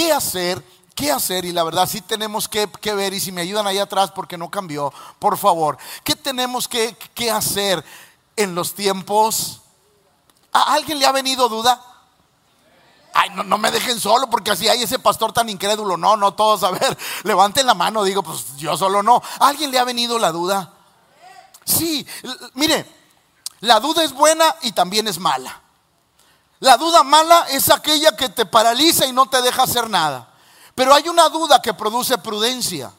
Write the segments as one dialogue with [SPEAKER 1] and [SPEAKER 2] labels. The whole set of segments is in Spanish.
[SPEAKER 1] ¿qué hacer? ¿Qué hacer? Y la verdad sí tenemos que, ver, y si me ayudan ahí atrás porque no cambió, por favor, ¿qué tenemos que, hacer en los tiempos? ¿A alguien le ha venido duda? Ay, no, no, me dejen solo porque así hay ese pastor tan incrédulo. No, no todos, a ver, levanten la mano, digo, pues yo solo no. ¿A alguien le ha venido la duda? Sí, mire, la duda es buena y también es mala. La duda mala es aquella que te paraliza y no te deja hacer nada. Pero hay una duda que produce prudencia.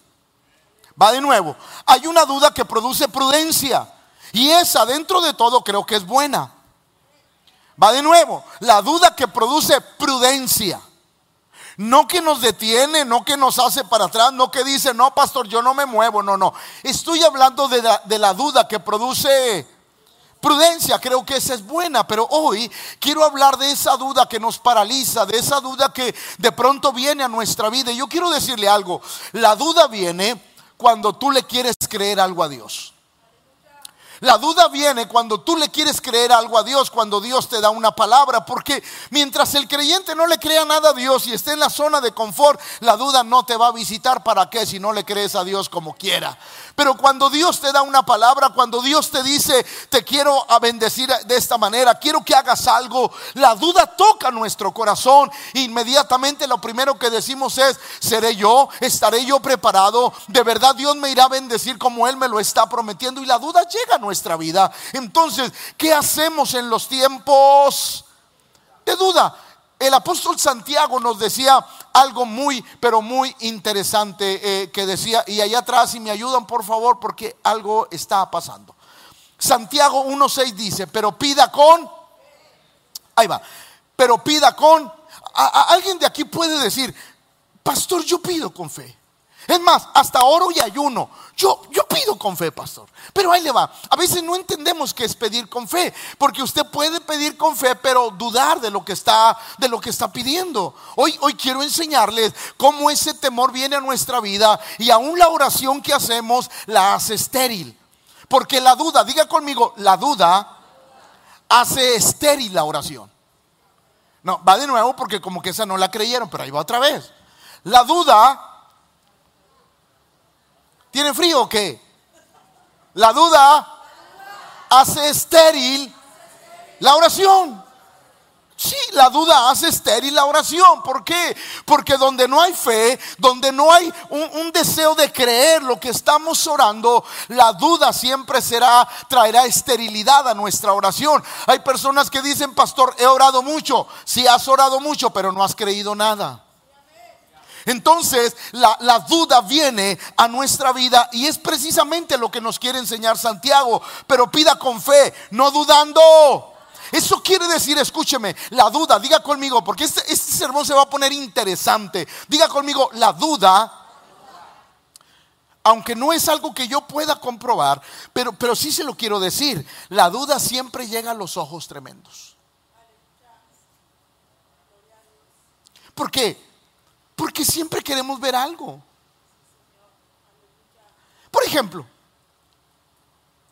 [SPEAKER 1] Va de nuevo. Hay una duda que produce prudencia. Y esa dentro de todo creo que es buena. Va de nuevo. La duda que produce prudencia. No que nos detiene, no que nos hace para atrás, no que dice, no, pastor, yo no me muevo. No, no. Estoy hablando de la, de la duda que produce Prudencia, creo que esa es buena, pero hoy quiero hablar de esa duda que nos paraliza, de esa duda que de pronto viene a nuestra vida. Y yo quiero decirle algo, la duda viene cuando tú le quieres creer algo a Dios. La duda viene cuando tú le quieres creer algo a Dios, cuando Dios te da una palabra, porque mientras el creyente no le crea nada a Dios y esté en la zona de confort, la duda no te va a visitar. ¿Para qué? Si no le crees a Dios como quiera. Pero cuando Dios te da una palabra, cuando Dios te dice, te quiero a bendecir de esta manera, quiero que hagas algo, la duda toca nuestro corazón. Inmediatamente lo primero que decimos es, ¿seré yo? ¿Estaré yo preparado? ¿De verdad Dios me irá a bendecir como Él me lo está prometiendo? Y la duda llega a nuestra vida. Entonces, ¿qué hacemos en los tiempos de duda? El apóstol Santiago nos decía algo muy, pero muy interesante eh, que decía, y allá atrás, si me ayudan por favor, porque algo está pasando. Santiago 1.6 dice, pero pida con, ahí va, pero pida con, alguien de aquí puede decir, pastor, yo pido con fe. Es más, hasta oro y ayuno. Yo, yo pido con fe, pastor. Pero ahí le va. A veces no entendemos qué es pedir con fe. Porque usted puede pedir con fe, pero dudar de lo que está, de lo que está pidiendo. Hoy, hoy quiero enseñarles cómo ese temor viene a nuestra vida. Y aún la oración que hacemos la hace estéril. Porque la duda, diga conmigo, la duda hace estéril la oración. No, va de nuevo porque como que esa no la creyeron, pero ahí va otra vez. La duda ¿Tiene frío o qué? La duda hace estéril la oración. Sí, la duda hace estéril la oración. ¿Por qué? Porque donde no hay fe, donde no hay un, deseo de creer lo que estamos orando, la duda siempre será, traerá esterilidad a nuestra oración. Hay personas que dicen, pastor, he orado mucho. Sí, has orado mucho, pero no has creído nada. Entonces la, duda viene a nuestra vida y es precisamente lo que nos quiere enseñar Santiago. Pero pida con fe, no dudando. Eso quiere decir, escúcheme, la duda, diga conmigo, porque este, este sermón se va a poner interesante. Diga conmigo, la duda aunque no es algo que yo pueda comprobar, pero, pero sí se lo quiero decir, la duda siempre llega a los ojos tremendos. ¿Por qué? Porque siempre queremos ver algo. Por ejemplo,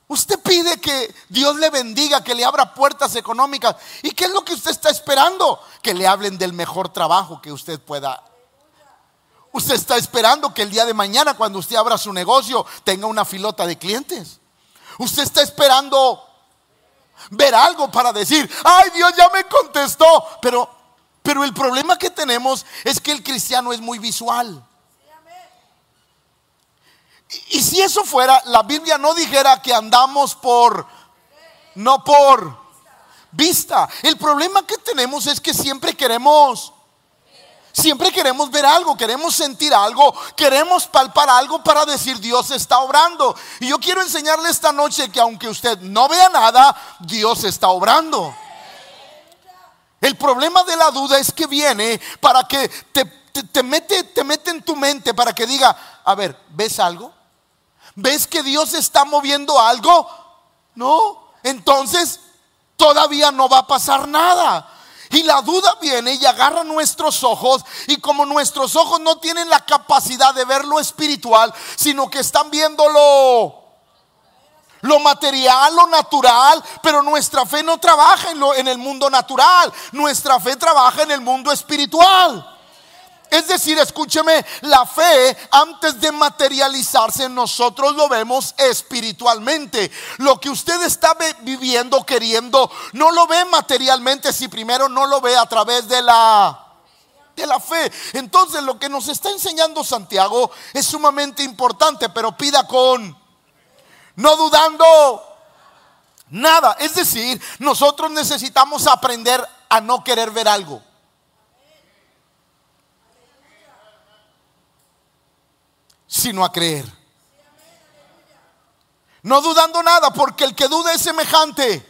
[SPEAKER 1] usted pide que Dios le bendiga, que le abra puertas económicas. ¿Y qué es lo que usted está esperando? Que le hablen del mejor trabajo que usted pueda. Usted está esperando que el día de mañana, cuando usted abra su negocio, tenga una filota de clientes. Usted está esperando ver algo para decir, ay Dios ya me contestó. Pero pero el problema que tenemos es que el cristiano es muy visual. Y, si eso fuera, la Biblia no dijera que andamos por, no por vista. El problema que tenemos es que siempre queremos, siempre queremos ver algo, queremos sentir algo, queremos palpar algo para decir Dios está obrando. Y yo quiero enseñarle esta noche que aunque usted no vea nada, Dios está obrando. El problema de la duda es que viene para que te, mete, te mete en tu mente para que diga, a ver, ¿ves algo? ¿Ves que Dios está moviendo algo? No, entonces todavía no va a pasar nada. Y la duda viene y agarra nuestros ojos y como nuestros ojos no tienen la capacidad de ver lo espiritual, sino que están viéndolo lo material, lo natural, pero nuestra fe no trabaja en, lo, en el mundo natural, nuestra fe trabaja en el mundo espiritual. Es decir, escúcheme, la fe antes de materializarse nosotros lo vemos espiritualmente. Lo que usted está viviendo, queriendo, no lo ve materialmente si primero no lo ve a través de la de la fe. Entonces lo que nos está enseñando Santiago es sumamente importante, pero pida con no dudando nada. Es decir, nosotros necesitamos aprender a no querer ver algo. sino a creer. No dudando nada, porque el que duda es semejante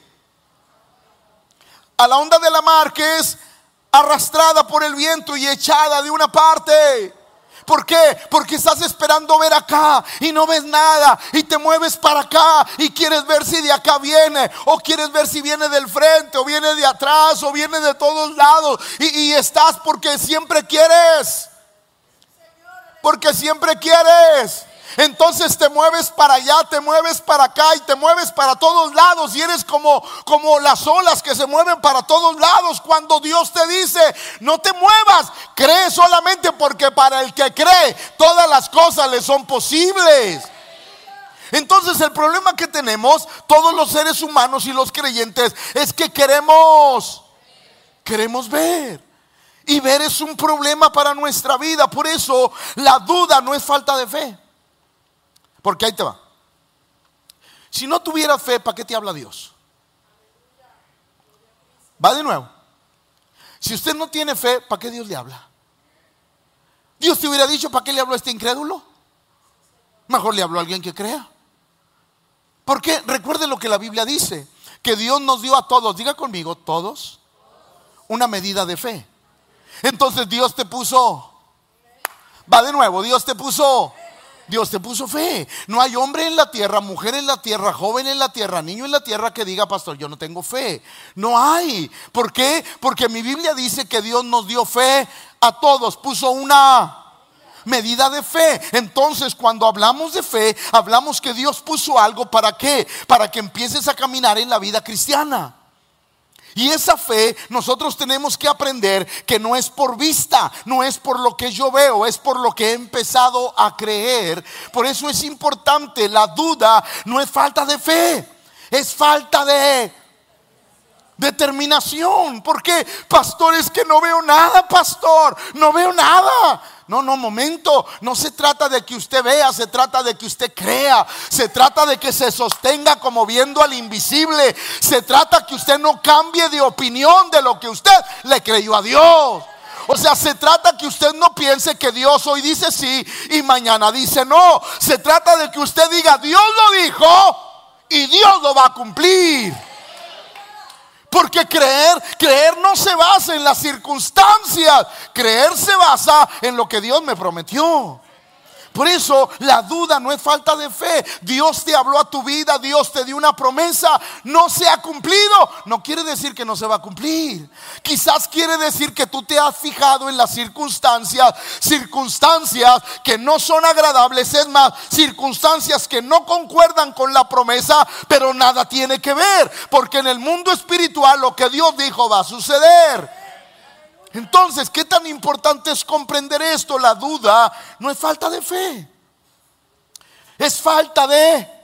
[SPEAKER 1] a la onda de la mar que es arrastrada por el viento y echada de una parte. ¿Por qué? Porque estás esperando ver acá y no ves nada y te mueves para acá y quieres ver si de acá viene o quieres ver si viene del frente o viene de atrás o viene de todos lados y, y estás porque siempre quieres. Porque siempre quieres. Entonces te mueves para allá, te mueves para acá y te mueves para todos lados y eres como como las olas que se mueven para todos lados cuando Dios te dice, "No te muevas, cree solamente porque para el que cree todas las cosas le son posibles." Entonces el problema que tenemos todos los seres humanos y los creyentes es que queremos queremos ver. Y ver es un problema para nuestra vida. Por eso la duda no es falta de fe. Porque ahí te va. Si no tuvieras fe, ¿para qué te habla Dios? Va de nuevo. Si usted no tiene fe, ¿para qué Dios le habla? Dios te hubiera dicho, ¿para qué le habló a este incrédulo? Mejor le habló a alguien que crea. Porque recuerde lo que la Biblia dice, que Dios nos dio a todos, diga conmigo, todos, una medida de fe. Entonces Dios te puso, va de nuevo, Dios te puso, Dios te puso fe. No hay hombre en la tierra, mujer en la tierra, joven en la tierra, niño en la tierra que diga, pastor, yo no tengo fe. No hay. ¿Por qué? Porque mi Biblia dice que Dios nos dio fe a todos, puso una medida de fe. Entonces, cuando hablamos de fe, hablamos que Dios puso algo para qué? Para que empieces a caminar en la vida cristiana. Y esa fe nosotros tenemos que aprender que no es por vista, no es por lo que yo veo, es por lo que he empezado a creer. Por eso es importante, la duda no es falta de fe, es falta de determinación. Porque, pastor, es que no veo nada, pastor, no veo nada. No, no, momento. No se trata de que usted vea, se trata de que usted crea. Se trata de que se sostenga como viendo al invisible. Se trata que usted no cambie de opinión de lo que usted le creyó a Dios. O sea, se trata que usted no piense que Dios hoy dice sí y mañana dice no. Se trata de que usted diga, Dios lo dijo y Dios lo va a cumplir. Porque creer, creer no se basa en las circunstancias. Creer se basa en lo que Dios me prometió. Por eso la duda no es falta de fe. Dios te habló a tu vida, Dios te dio una promesa, no se ha cumplido. No quiere decir que no se va a cumplir. Quizás quiere decir que tú te has fijado en las circunstancias, circunstancias que no son agradables, es más, circunstancias que no concuerdan con la promesa, pero nada tiene que ver, porque en el mundo espiritual lo que Dios dijo va a suceder. Entonces, ¿qué tan importante es comprender esto? La duda no es falta de fe, es falta de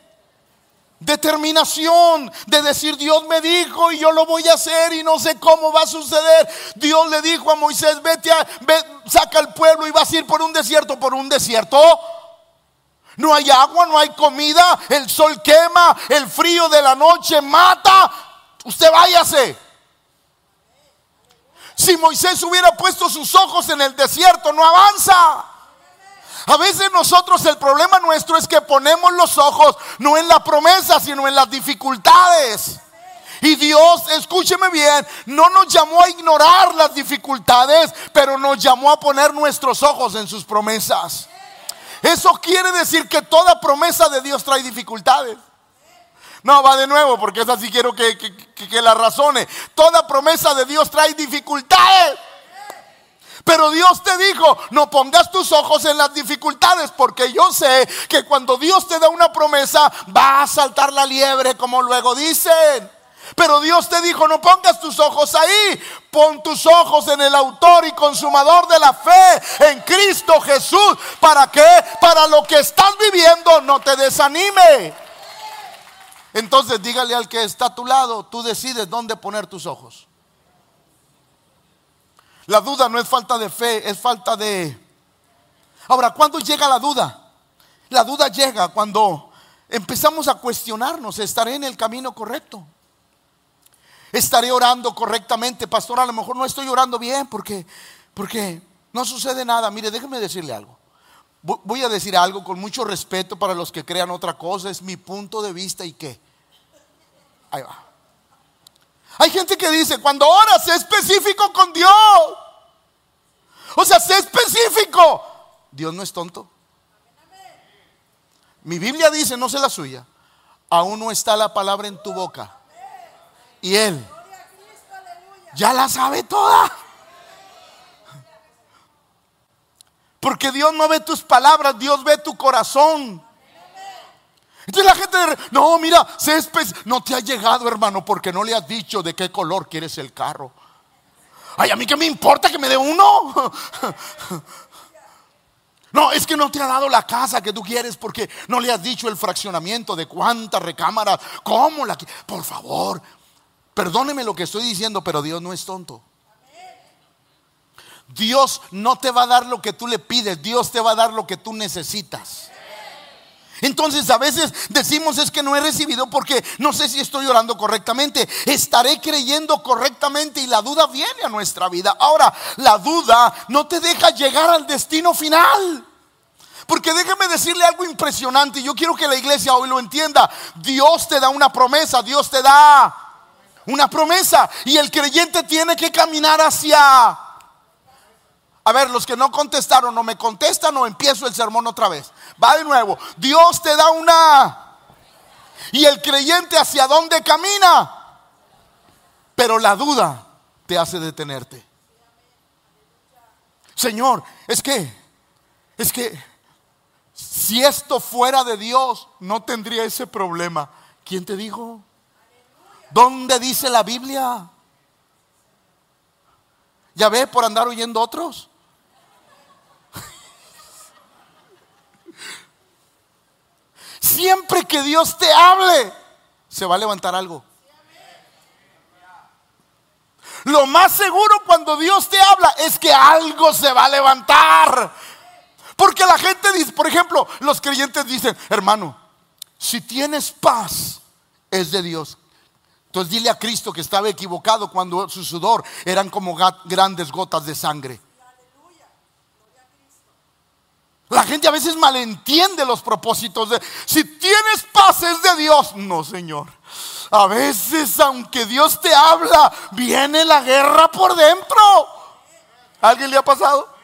[SPEAKER 1] determinación, de decir Dios me dijo y yo lo voy a hacer y no sé cómo va a suceder. Dios le dijo a Moisés, vete, a, saca al pueblo y vas a ir por un desierto, por un desierto. No hay agua, no hay comida, el sol quema, el frío de la noche mata. Usted váyase. Si Moisés hubiera puesto sus ojos en el desierto, no avanza. A veces nosotros el problema nuestro es que ponemos los ojos no en la promesa, sino en las dificultades. Y Dios, escúcheme bien, no nos llamó a ignorar las dificultades, pero nos llamó a poner nuestros ojos en sus promesas. Eso quiere decir que toda promesa de Dios trae dificultades. No, va de nuevo, porque es así quiero que, que, la razone. Toda promesa de Dios trae dificultades. Pero Dios te dijo, no pongas tus ojos en las dificultades, porque yo sé que cuando Dios te da una promesa, va a saltar la liebre, como luego dicen. Pero Dios te dijo, no pongas tus ojos ahí, pon tus ojos en el autor y consumador de la fe, en Cristo Jesús. ¿Para qué? Para lo que estás viviendo no te desanime. Entonces dígale al que está a tu lado, tú decides dónde poner tus ojos. La duda no es falta de fe, es falta de... Ahora, ¿cuándo llega la duda? La duda llega cuando empezamos a cuestionarnos, ¿estaré en el camino correcto? estaré orando correctamente. Pastor, a lo mejor no estoy orando bien porque, porque no sucede nada. Mire, déjeme decirle algo. Voy a decir algo con mucho respeto para los que crean otra cosa. Es mi punto de vista y qué. Hay gente que dice, cuando oras, sé específico con Dios. O sea, sé específico. Dios no es tonto. Mi Biblia dice, no sé la suya, aún no está la palabra en tu boca y Él ya la sabe toda. Porque Dios no ve tus palabras, Dios ve tu corazón. Entonces la gente, no, mira, no te ha llegado, hermano, porque no le has dicho de qué color quieres el carro. Ay, a mí que me importa que me dé uno. No, es que no te ha dado la casa que tú quieres porque no le has dicho el fraccionamiento de cuántas recámaras, cómo la Por favor, Perdóneme lo que estoy diciendo, pero Dios no es tonto. Dios no te va a dar lo que tú le pides, Dios te va a dar lo que tú necesitas. Entonces a veces decimos es que no he recibido porque no sé si estoy orando correctamente. Estaré creyendo correctamente y la duda viene a nuestra vida. Ahora, la duda no te deja llegar al destino final. Porque déjeme decirle algo impresionante. Yo quiero que la iglesia hoy lo entienda. Dios te da una promesa, Dios te da una promesa. Y el creyente tiene que caminar hacia... A ver, los que no contestaron, no me contestan o empiezo el sermón otra vez. Va de nuevo. Dios te da una... Y el creyente hacia dónde camina. Pero la duda te hace detenerte. Señor, es que, es que, si esto fuera de Dios, no tendría ese problema. ¿Quién te dijo? ¿Dónde dice la Biblia? ¿Ya ve por andar oyendo otros? Siempre que Dios te hable, se va a levantar algo. Lo más seguro cuando Dios te habla es que algo se va a levantar. Porque la gente dice, por ejemplo, los creyentes dicen, hermano, si tienes paz, es de Dios. Entonces dile a Cristo que estaba equivocado cuando su sudor eran como grandes gotas de sangre. La gente a veces malentiende los propósitos de, si tienes paz es de Dios. No, Señor. A veces, aunque Dios te habla, viene la guerra por dentro. ¿Alguien le ha pasado?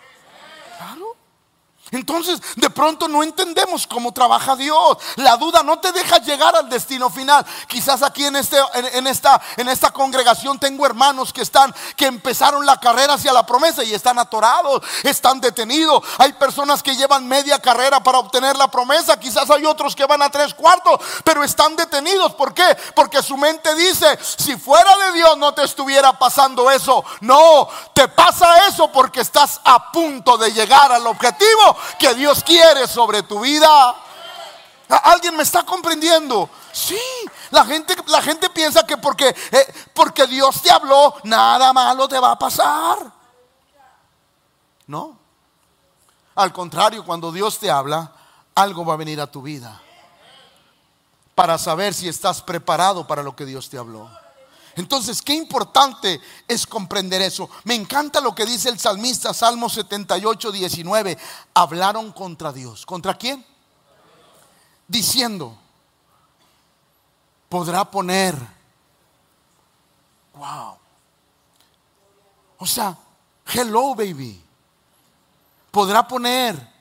[SPEAKER 1] Entonces, de pronto no entendemos cómo trabaja Dios. La duda no te deja llegar al destino final. Quizás aquí en, este, en, esta, en esta congregación tengo hermanos que están, que empezaron la carrera hacia la promesa y están atorados, están detenidos. Hay personas que llevan media carrera para obtener la promesa. Quizás hay otros que van a tres cuartos, pero están detenidos. ¿Por qué? Porque su mente dice, si fuera de Dios no te estuviera pasando eso. No, te pasa eso porque estás a punto de llegar al objetivo que Dios quiere sobre tu vida. ¿Alguien me está comprendiendo? Sí, la gente, la gente piensa que porque, eh, porque Dios te habló, nada malo te va a pasar. No. Al contrario, cuando Dios te habla, algo va a venir a tu vida. Para saber si estás preparado para lo que Dios te habló. Entonces, qué importante es comprender eso. Me encanta lo que dice el salmista, Salmo 78, 19. Hablaron contra Dios. ¿Contra quién? Diciendo, podrá poner. Wow. O sea, hello baby. Podrá poner.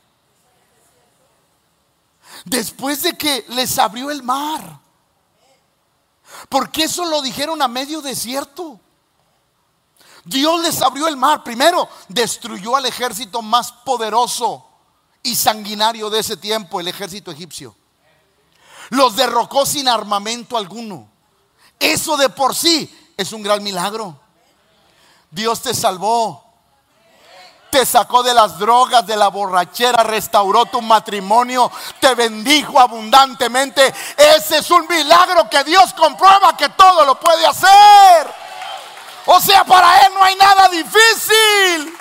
[SPEAKER 1] Después de que les abrió el mar porque eso lo dijeron a medio desierto. Dios les abrió el mar. Primero, destruyó al ejército más poderoso y sanguinario de ese tiempo, el ejército egipcio. Los derrocó sin armamento alguno. Eso de por sí es un gran milagro. Dios te salvó. Te sacó de las drogas, de la borrachera, restauró tu matrimonio, te bendijo abundantemente. Ese es un milagro que Dios comprueba que todo lo puede hacer. O sea, para Él no hay nada difícil.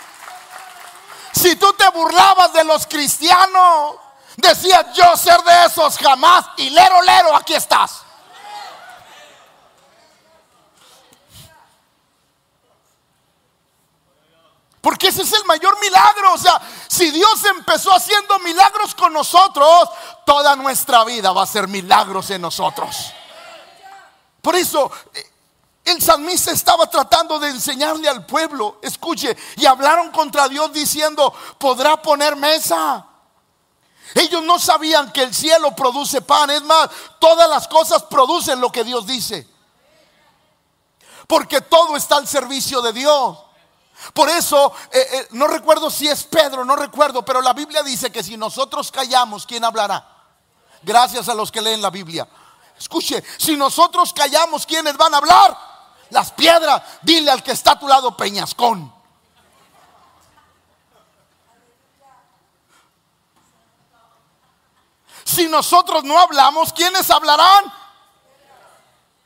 [SPEAKER 1] Si tú te burlabas de los cristianos, decías yo ser de esos jamás y lero, lero, aquí estás. Porque ese es el mayor milagro. O sea, si Dios empezó haciendo milagros con nosotros, toda nuestra vida va a ser milagros en nosotros. Por eso, eh, el salmista estaba tratando de enseñarle al pueblo, escuche, y hablaron contra Dios diciendo, ¿podrá poner mesa? Ellos no sabían que el cielo produce pan, es más, todas las cosas producen lo que Dios dice. Porque todo está al servicio de Dios. Por eso, eh, eh, no recuerdo si es Pedro, no recuerdo, pero la Biblia dice que si nosotros callamos, ¿quién hablará? Gracias a los que leen la Biblia. Escuche, si nosotros callamos, ¿quiénes van a hablar? Las piedras. Dile al que está a tu lado, Peñascón. Si nosotros no hablamos, ¿quiénes hablarán?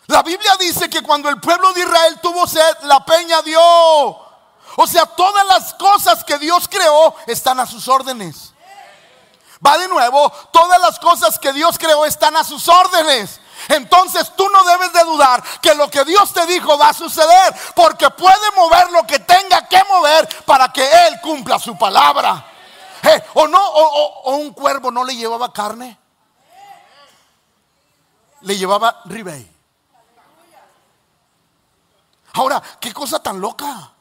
[SPEAKER 1] La Biblia dice que cuando el pueblo de Israel tuvo sed, la peña dio. O sea, todas las cosas que Dios creó están a sus órdenes. Va de nuevo, todas las cosas que Dios creó están a sus órdenes. Entonces tú no debes de dudar que lo que Dios te dijo va a suceder, porque puede mover lo que tenga que mover para que Él cumpla su palabra. Eh, o no, o, un cuervo no le llevaba carne, le llevaba ribey. Ahora, qué cosa tan loca.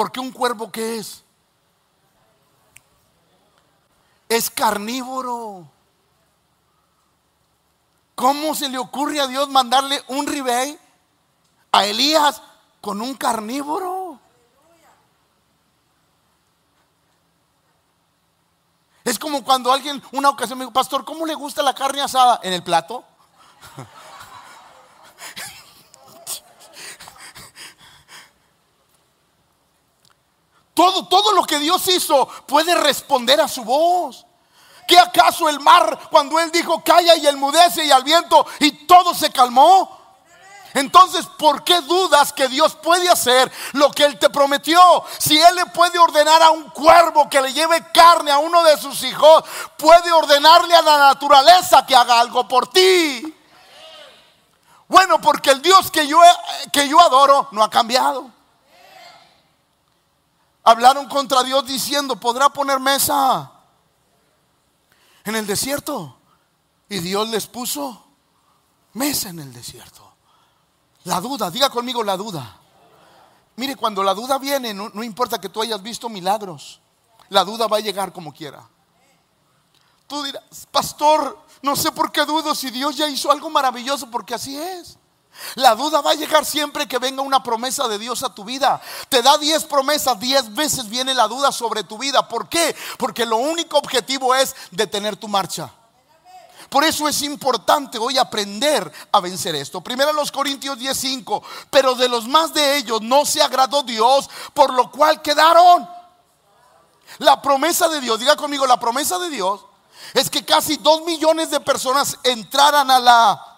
[SPEAKER 1] Porque un cuervo qué es? Es carnívoro. ¿Cómo se le ocurre a Dios mandarle un ribey a Elías con un carnívoro? Es como cuando alguien, una ocasión me dijo, pastor, ¿cómo le gusta la carne asada? ¿En el plato? Todo, lo que Dios hizo puede responder a su voz. ¿Qué acaso el mar cuando Él dijo calla y mudece y al viento y todo se calmó? Entonces, ¿por qué dudas que Dios puede hacer lo que Él te prometió? Si Él le puede ordenar a un cuervo que le lleve carne a uno de sus hijos, puede ordenarle a la naturaleza que haga algo por ti. Bueno, porque el Dios que yo, que yo adoro no ha cambiado hablaron contra Dios diciendo, ¿podrá poner mesa en el desierto? Y Dios les puso mesa en el desierto. La duda, diga conmigo la duda. Mire, cuando la duda viene, no, importa que tú hayas visto milagros, la duda va a llegar como quiera. Tú dirás, pastor, no sé por qué dudo si Dios ya hizo algo maravilloso, porque así es. La duda va a llegar siempre que venga una promesa de Dios a tu vida. Te da 10 promesas, 10 veces viene la duda sobre tu vida. ¿Por qué? Porque lo único objetivo es detener tu marcha. Por eso es importante hoy aprender a vencer esto. Primero los Corintios 10:5, pero de los más de ellos no se agradó Dios, por lo cual quedaron. La promesa de Dios, diga conmigo, la promesa de Dios es que casi dos millones de personas entraran a la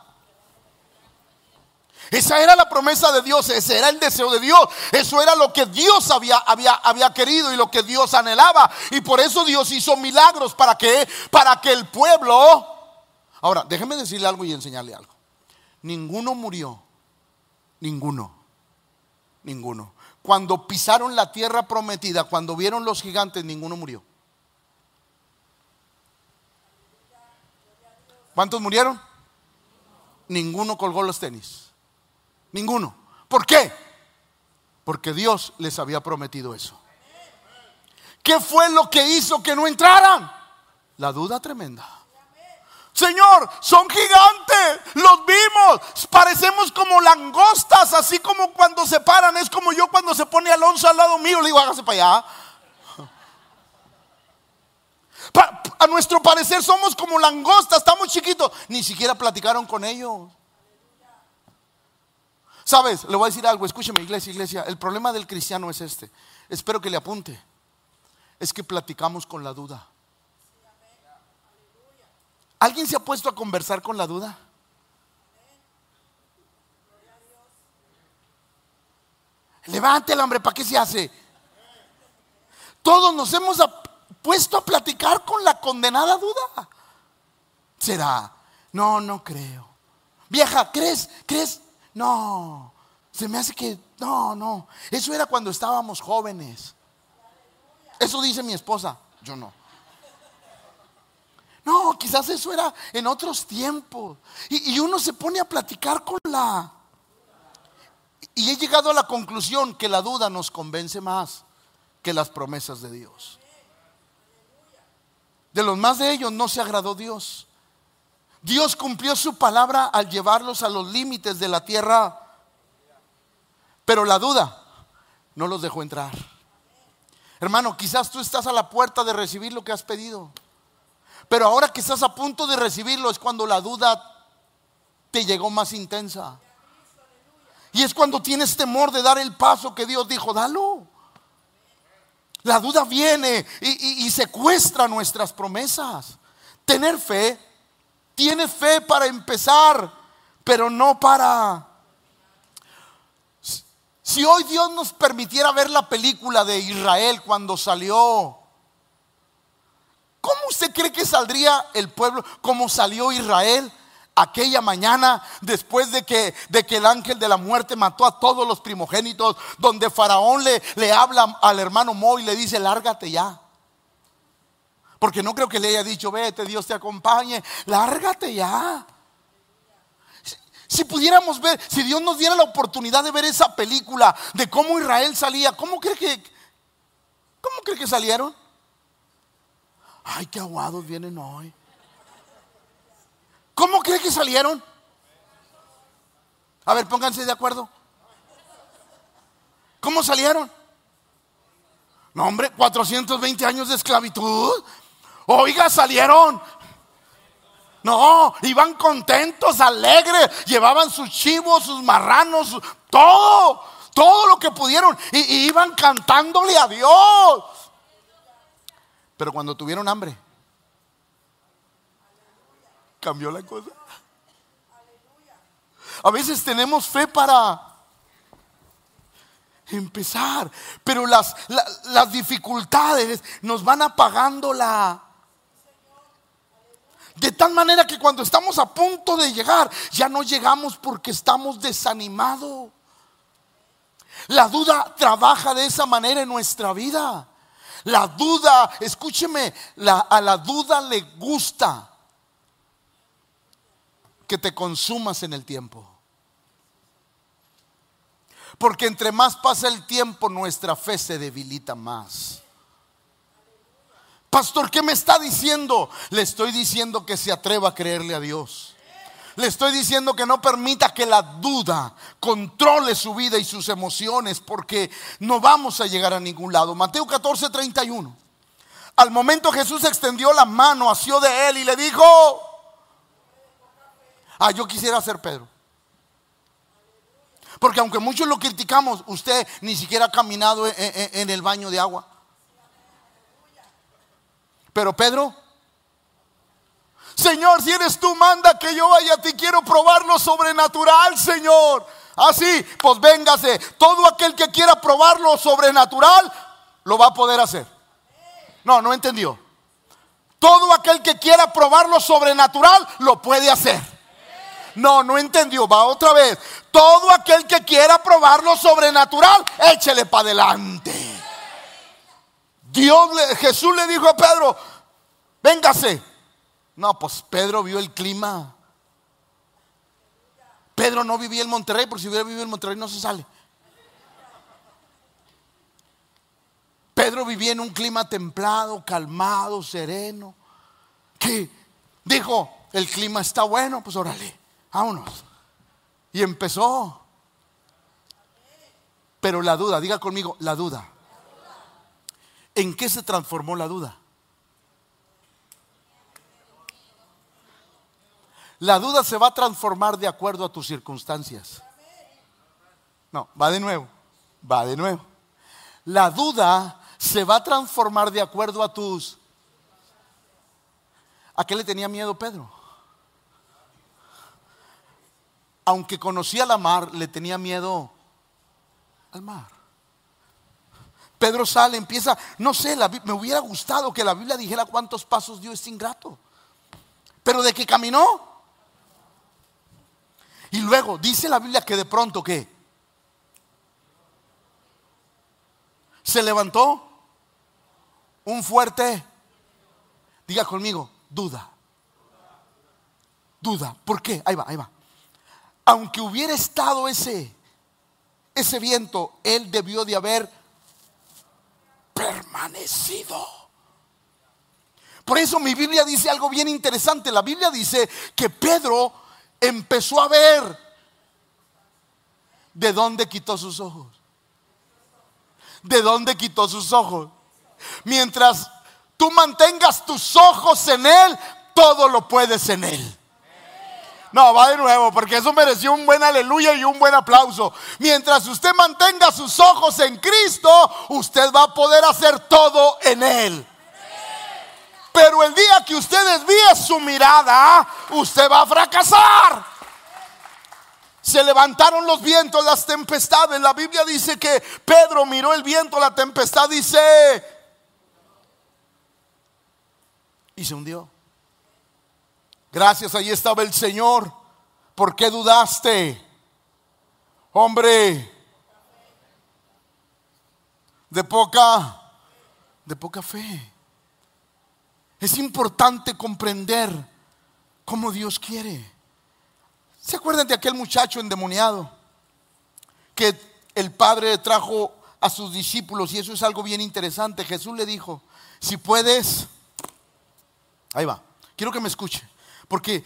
[SPEAKER 1] esa era la promesa de Dios, ese era el deseo de Dios. Eso era lo que Dios había, había, había querido y lo que Dios anhelaba. Y por eso Dios hizo milagros para que, para que el pueblo... Ahora, déjeme decirle algo y enseñarle algo. Ninguno murió. Ninguno. Ninguno. Cuando pisaron la tierra prometida, cuando vieron los gigantes, ninguno murió. ¿Cuántos murieron? Ninguno colgó los tenis. Ninguno. ¿Por qué? Porque Dios les había prometido eso. ¿Qué fue lo que hizo que no entraran? La duda tremenda. Señor, son gigantes, los vimos, parecemos como langostas, así como cuando se paran, es como yo cuando se pone Alonso al lado mío, le digo, hágase para allá. a nuestro parecer somos como langostas, estamos chiquitos, ni siquiera platicaron con ellos. Sabes, le voy a decir algo, escúcheme iglesia, iglesia, el problema del cristiano es este. Espero que le apunte. Es que platicamos con la duda. ¿Alguien se ha puesto a conversar con la duda? Levante el hombre, ¿para qué se hace? Todos nos hemos puesto a platicar con la condenada duda. ¿Será? No, no creo. Vieja, ¿crees? ¿Crees? No. Se me hace que, no, no. Eso era cuando estábamos jóvenes. Eso dice mi esposa. Yo no. No, quizás eso era en otros tiempos. Y, y uno se pone a platicar con la y he llegado a la conclusión que la duda nos convence más que las promesas de Dios. De los más de ellos no se agradó Dios. Dios cumplió su palabra al llevarlos a los límites de la tierra, pero la duda no los dejó entrar. Hermano, quizás tú estás a la puerta de recibir lo que has pedido, pero ahora que estás a punto de recibirlo es cuando la duda te llegó más intensa. Y es cuando tienes temor de dar el paso que Dios dijo, dalo. La duda viene y, secuestra nuestras promesas. Tener fe, tiene fe para empezar, pero no para... Si hoy Dios nos permitiera ver la película de Israel cuando salió, ¿cómo usted cree que saldría el pueblo? ¿Cómo salió Israel? aquella mañana después de que, de que el ángel de la muerte mató a todos los primogénitos, donde Faraón le, le habla al hermano Mo y le dice, lárgate ya. Porque no creo que le haya dicho, vete, Dios te acompañe, lárgate ya. Si, pudiéramos ver, si Dios nos diera la oportunidad de ver esa película de cómo Israel salía, ¿cómo cree que, cómo cree que salieron? Ay, qué aguados vienen hoy. ¿Cómo cree que salieron? A ver, pónganse de acuerdo. ¿Cómo salieron? No, hombre, 420 años de esclavitud. Oiga, salieron. No, iban contentos, alegres, llevaban sus chivos, sus marranos, todo, todo lo que pudieron y, iban cantándole a Dios. Pero cuando tuvieron hambre, cambió la cosa. A veces tenemos fe para empezar, pero las, las dificultades nos van apagando la... De tal manera que cuando estamos a punto de llegar, ya no llegamos porque estamos desanimados. La duda trabaja de esa manera en nuestra vida. La duda, escúcheme, a la duda le gusta que te consumas en el tiempo. Porque entre más pasa el tiempo, nuestra fe se debilita más. Pastor, ¿qué me está diciendo? Le estoy diciendo que se atreva a creerle a Dios. Le estoy diciendo que no permita que la duda controle su vida y sus emociones porque no vamos a llegar a ningún lado. Mateo 14, 31. Al momento Jesús extendió la mano, asió de él y le dijo, Ah, yo quisiera ser Pedro. Porque aunque muchos lo criticamos, usted ni siquiera ha caminado en, el baño de agua. Pero Pedro, Señor, si eres tú, manda que yo vaya a ti. Quiero probar lo sobrenatural, Señor. Así, pues véngase. Todo aquel que quiera probar lo sobrenatural, lo va a poder hacer. No, no entendió. Todo aquel que quiera probar lo sobrenatural, lo puede hacer. No, no entendió. Va otra vez. Todo aquel que quiera probar lo sobrenatural, échele para adelante. Dios, Jesús le dijo a Pedro, véngase. No, pues Pedro vio el clima. Pedro no vivía en Monterrey, porque si hubiera vivido en Monterrey no se sale. Pedro vivía en un clima templado, calmado, sereno. Que dijo, el clima está bueno, pues órale vámonos. Y empezó. Pero la duda, diga conmigo, la duda. ¿En qué se transformó la duda? La duda se va a transformar de acuerdo a tus circunstancias. No, va de nuevo, va de nuevo. La duda se va a transformar de acuerdo a tus... ¿A qué le tenía miedo Pedro? Aunque conocía la mar, le tenía miedo al mar. Pedro sale, empieza, no sé, me hubiera gustado que la Biblia dijera cuántos pasos dio este ingrato. Pero de que caminó. Y luego dice la Biblia que de pronto que se levantó un fuerte, diga conmigo, duda. Duda. ¿Por qué? Ahí va, ahí va. Aunque hubiera estado ese, ese viento, él debió de haber permanecido. Por eso mi Biblia dice algo bien interesante. La Biblia dice que Pedro empezó a ver de dónde quitó sus ojos. ¿De dónde quitó sus ojos? Mientras tú mantengas tus ojos en Él, todo lo puedes en Él. No, va de nuevo, porque eso mereció un buen aleluya y un buen aplauso. Mientras usted mantenga sus ojos en Cristo, usted va a poder hacer todo en Él. Pero el día que usted desvíe su mirada, usted va a fracasar. Se levantaron los vientos, las tempestades. La Biblia dice que Pedro miró el viento, la tempestad dice... Y se hundió. Gracias, ahí estaba el Señor. ¿Por qué dudaste? Hombre, de poca, de poca fe. Es importante comprender cómo Dios quiere. ¿Se acuerdan de aquel muchacho endemoniado que el padre trajo a sus discípulos? Y eso es algo bien interesante. Jesús le dijo, si puedes, ahí va, quiero que me escuche, porque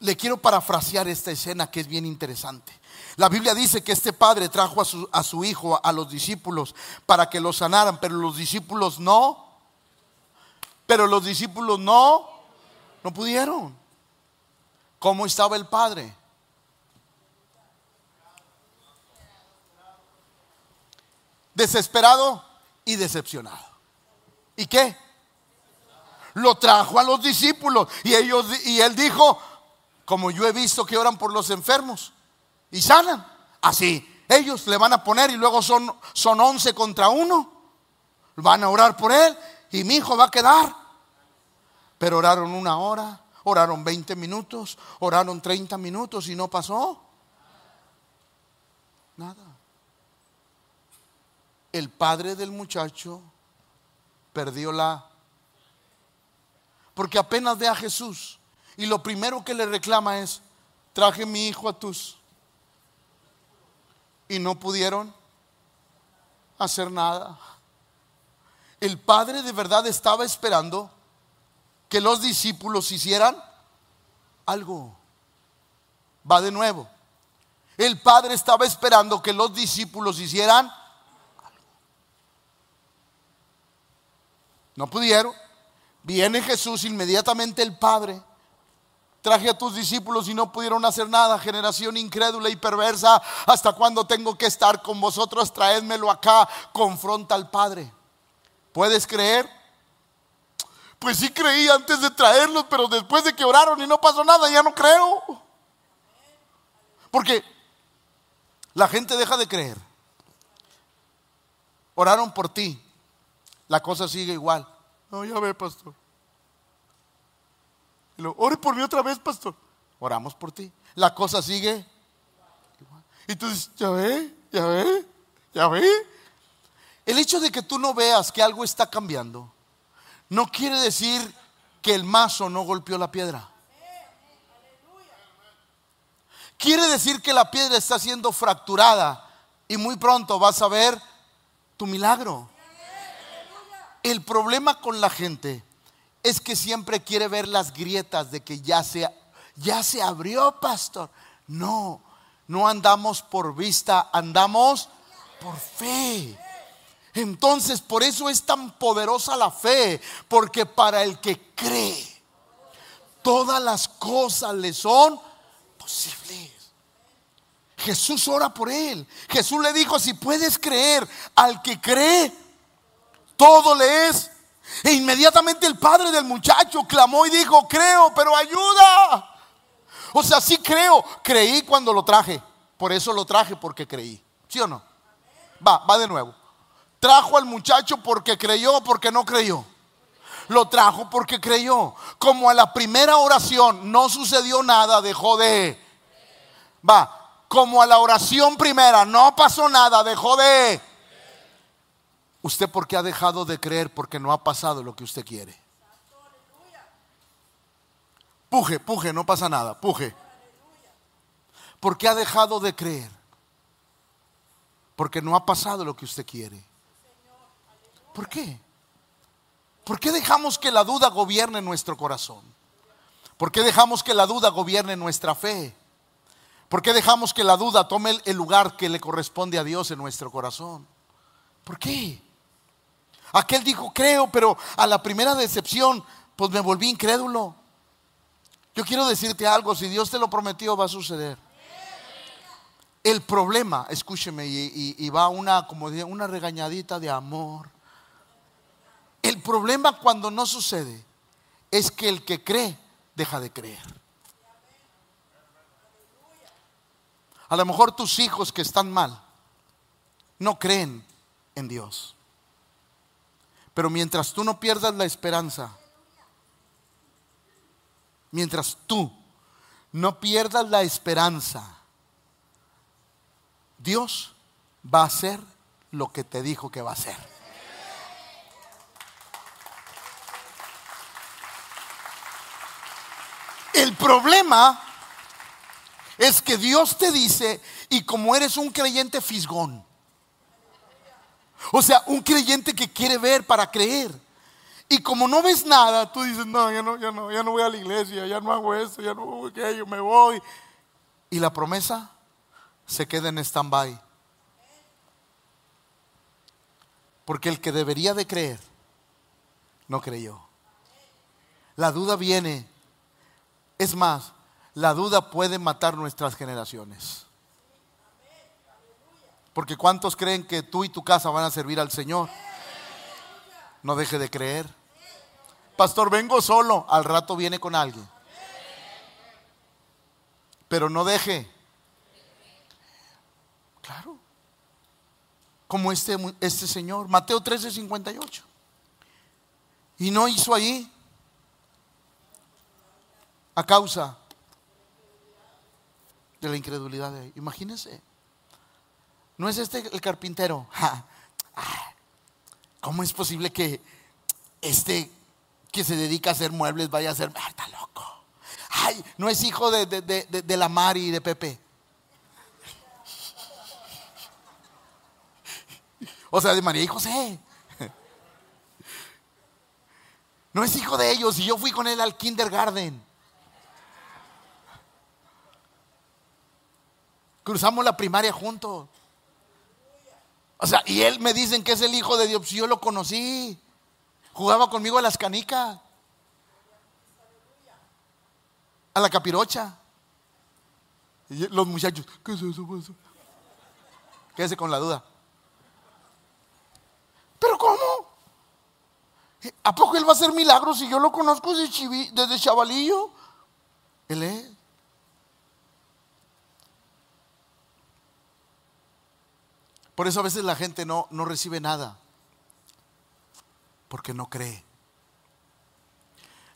[SPEAKER 1] le quiero parafrasear esta escena que es bien interesante. La Biblia dice que este padre trajo a su, hijo, a los discípulos, para que lo sanaran, pero los discípulos no pero los discípulos no, no pudieron. ¿Cómo estaba el padre? Desesperado y decepcionado. ¿Y qué? Lo trajo a los discípulos y ellos y él dijo, como yo he visto que oran por los enfermos y sanan, así ellos le van a poner y luego son son 11 contra uno. Van a orar por él y mi hijo va a quedar. Pero oraron una hora, oraron 20 minutos, oraron 30 minutos y no pasó nada. El padre del muchacho perdió la... Porque apenas ve a Jesús y lo primero que le reclama es, traje mi hijo a tus... Y no pudieron hacer nada. El padre de verdad estaba esperando que los discípulos hicieran algo. Va de nuevo. El Padre estaba esperando que los discípulos hicieran algo. No pudieron. Viene Jesús, inmediatamente el Padre. Traje a tus discípulos y no pudieron hacer nada. Generación incrédula y perversa. ¿Hasta cuándo tengo que estar con vosotros? Traédmelo acá. Confronta al Padre. ¿Puedes creer? Pues sí creí antes de traerlos, pero después de que oraron y no pasó nada, ya no creo. Porque la gente deja de creer. Oraron por ti. La cosa sigue igual. No, ya ve, pastor. Y ore por mí otra vez, pastor. Oramos por ti. La cosa sigue. Y tú dices, ya ve, ya ve, ya ve. El hecho de que tú no veas que algo está cambiando no quiere decir que el mazo no golpeó la piedra. Quiere decir que la piedra está siendo fracturada y muy pronto vas a ver tu milagro. El problema con la gente es que siempre quiere ver las grietas de que ya se, ya se abrió, pastor. No, no andamos por vista, andamos por fe. Entonces, por eso es tan poderosa la fe, porque para el que cree, todas las cosas le son posibles. Jesús ora por él. Jesús le dijo, si puedes creer, al que cree, todo le es. E inmediatamente el padre del muchacho clamó y dijo, creo, pero ayuda. O sea, sí creo, creí cuando lo traje. Por eso lo traje porque creí. ¿Sí o no? Va, va de nuevo. Trajo al muchacho porque creyó porque no creyó. Lo trajo porque creyó. Como a la primera oración no sucedió nada, dejó de... Va, como a la oración primera no pasó nada, dejó de... ¿Usted por qué ha dejado de creer? Porque no ha pasado lo que usted quiere. Puje, puje, no pasa nada, puje. ¿Por qué ha dejado de creer? Porque no ha pasado lo que usted quiere. ¿Por qué? ¿Por qué dejamos que la duda gobierne nuestro corazón? ¿Por qué dejamos que la duda gobierne nuestra fe? ¿Por qué dejamos que la duda tome el lugar que le corresponde a Dios en nuestro corazón? ¿Por qué? Aquel dijo, creo, pero a la primera decepción, pues me volví incrédulo. Yo quiero decirte algo, si Dios te lo prometió, va a suceder. El problema, escúcheme, y, va una, como una regañadita de amor. El problema cuando no sucede es que el que cree deja de creer. A lo mejor tus hijos que están mal no creen en Dios. Pero mientras tú no pierdas la esperanza, mientras tú no pierdas la esperanza, Dios va a hacer lo que te dijo que va a hacer. El problema es que Dios te dice, y como eres un creyente fisgón, o sea, un creyente que quiere ver para creer. Y como no ves nada, tú dices, no, ya no, ya no, ya no voy a la iglesia, ya no hago eso, ya no hago aquello, me voy. Y la promesa se queda en stand-by. Porque el que debería de creer, no creyó. La duda viene. Es más, la duda puede matar nuestras generaciones. Porque ¿cuántos creen que tú y tu casa van a servir al Señor? No deje de creer. Pastor, vengo solo, al rato viene con alguien. Pero no deje. Claro. Como este, este señor, Mateo 13, 58. Y no hizo ahí a causa de la incredulidad de Imagínense. ¿No es este el carpintero? ¿Cómo es posible que este que se dedica a hacer muebles vaya a ser, ah, está loco? Ay, no es hijo de, de la Mari y de Pepe. O sea, de María y José. No es hijo de ellos y yo fui con él al kindergarten. Cruzamos la primaria juntos. O sea, y él me dicen que es el hijo de Dios. Yo lo conocí. Jugaba conmigo a las canicas. A la capirocha. Los muchachos, ¿qué es eso? Quédese con la duda. ¿Pero cómo? ¿A poco él va a hacer milagros si yo lo conozco desde, desde chavalillo? Él es. Por eso a veces la gente no, no recibe nada, porque no cree.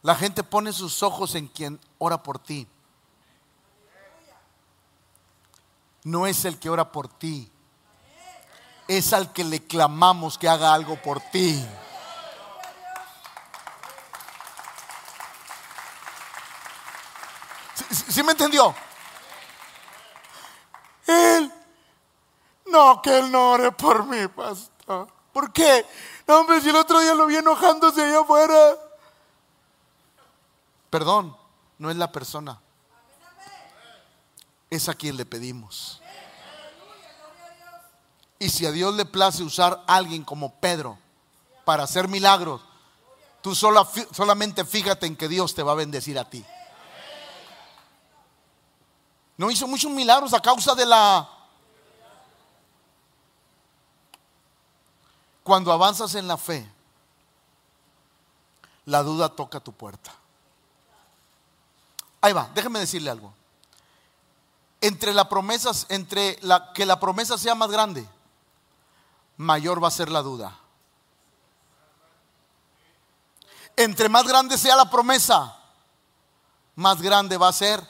[SPEAKER 1] La gente pone sus ojos en quien ora por ti. No es el que ora por ti, es al que le clamamos que haga algo por ti. ¿Sí, me entendió? Él no, que él no ore por mí, pastor. ¿Por qué? No, hombre, si el otro día lo vi enojándose allá afuera. Perdón, no es la persona. Es a quien le pedimos. Y si a Dios le place usar a alguien como Pedro para hacer milagros, tú solamente fíjate en que Dios te va a bendecir a ti. No hizo muchos milagros a causa de la... Cuando avanzas en la fe, la duda toca tu puerta. Ahí va, déjeme decirle algo. Entre la promesa, entre que la promesa sea más grande, mayor va a ser la duda. Entre más grande sea la promesa, más grande va a ser.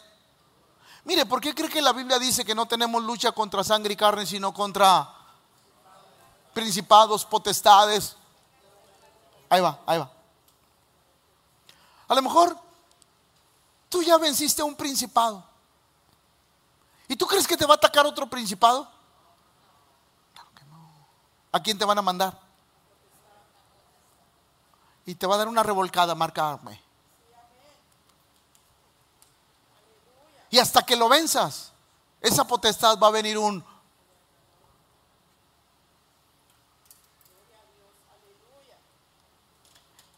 [SPEAKER 1] Mire, ¿por qué cree que la Biblia dice que no tenemos lucha contra sangre y carne, sino contra principados, potestades? Ahí va, ahí va. A lo mejor tú ya venciste a un principado. ¿Y tú crees que te va a atacar otro principado? Claro que no. ¿A quién te van a mandar? Y te va a dar una revolcada, marcarme. Y hasta que lo venzas, esa potestad va a venir un...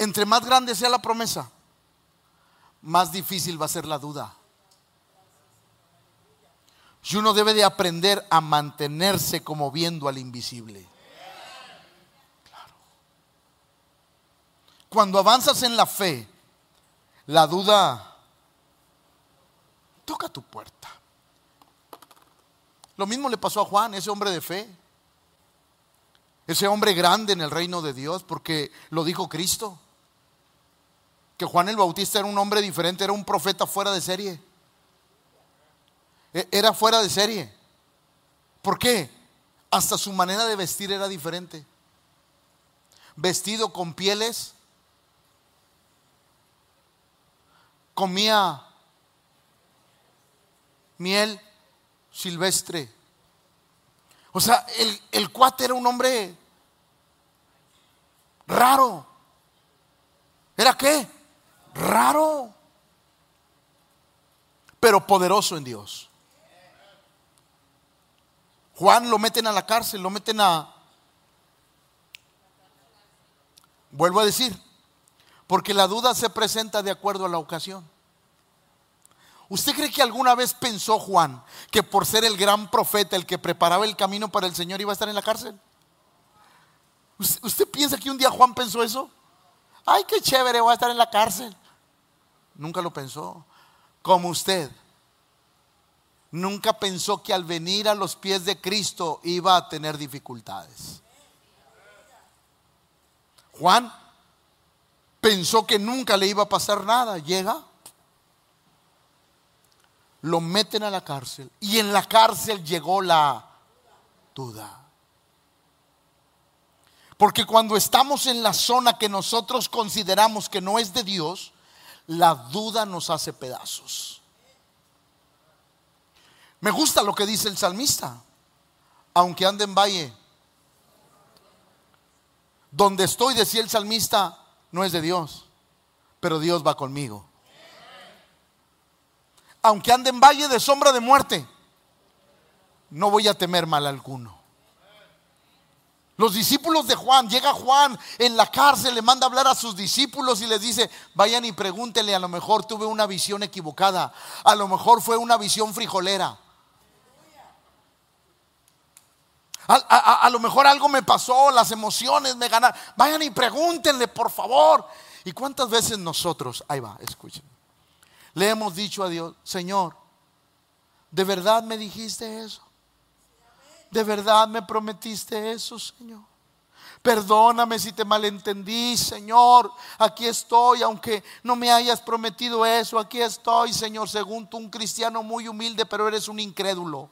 [SPEAKER 1] Entre más grande sea la promesa, más difícil va a ser la duda. Y uno debe de aprender a mantenerse como viendo al invisible. Cuando avanzas en la fe, la duda toca tu puerta. Lo mismo le pasó a Juan, ese hombre de fe. Ese hombre grande en el reino de Dios, porque lo dijo Cristo que Juan el Bautista era un hombre diferente, era un profeta fuera de serie. E, era fuera de serie. ¿Por qué? Hasta su manera de vestir era diferente. Vestido con pieles. Comía miel silvestre. O sea, el, el cuate era un hombre raro. ¿Era qué? Raro, pero poderoso en Dios. Juan lo meten a la cárcel, lo meten a... Vuelvo a decir, porque la duda se presenta de acuerdo a la ocasión. ¿Usted cree que alguna vez pensó Juan que por ser el gran profeta, el que preparaba el camino para el Señor, iba a estar en la cárcel? ¿Usted, piensa que un día Juan pensó eso? Ay, qué chévere, voy a estar en la cárcel. Nunca lo pensó. Como usted. Nunca pensó que al venir a los pies de Cristo iba a tener dificultades. Juan pensó que nunca le iba a pasar nada. Llega, lo meten a la cárcel y en la cárcel llegó la duda. Porque cuando estamos en la zona que nosotros consideramos que no es de Dios, la duda nos hace pedazos. Me gusta lo que dice el salmista. Aunque ande en valle, donde estoy, decía el salmista, no es de Dios, pero Dios va conmigo. Aunque ande en valle de sombra de muerte, no voy a temer mal alguno. Los discípulos de Juan, llega Juan en la cárcel, le manda a hablar a sus discípulos y les dice, vayan y pregúntenle, a lo mejor tuve una visión equivocada, a lo mejor fue una visión frijolera. A, lo mejor algo me pasó, las emociones me ganaron. Vayan y pregúntenle, por favor. ¿Y cuántas veces nosotros, ahí va, escuchen, le hemos dicho a Dios, Señor, ¿de verdad me dijiste eso? ¿De verdad me prometiste eso, Señor? Perdóname si te malentendí, Señor. Aquí estoy, aunque no me hayas prometido eso. Aquí estoy, Señor, según tú, un cristiano muy humilde, pero eres un incrédulo.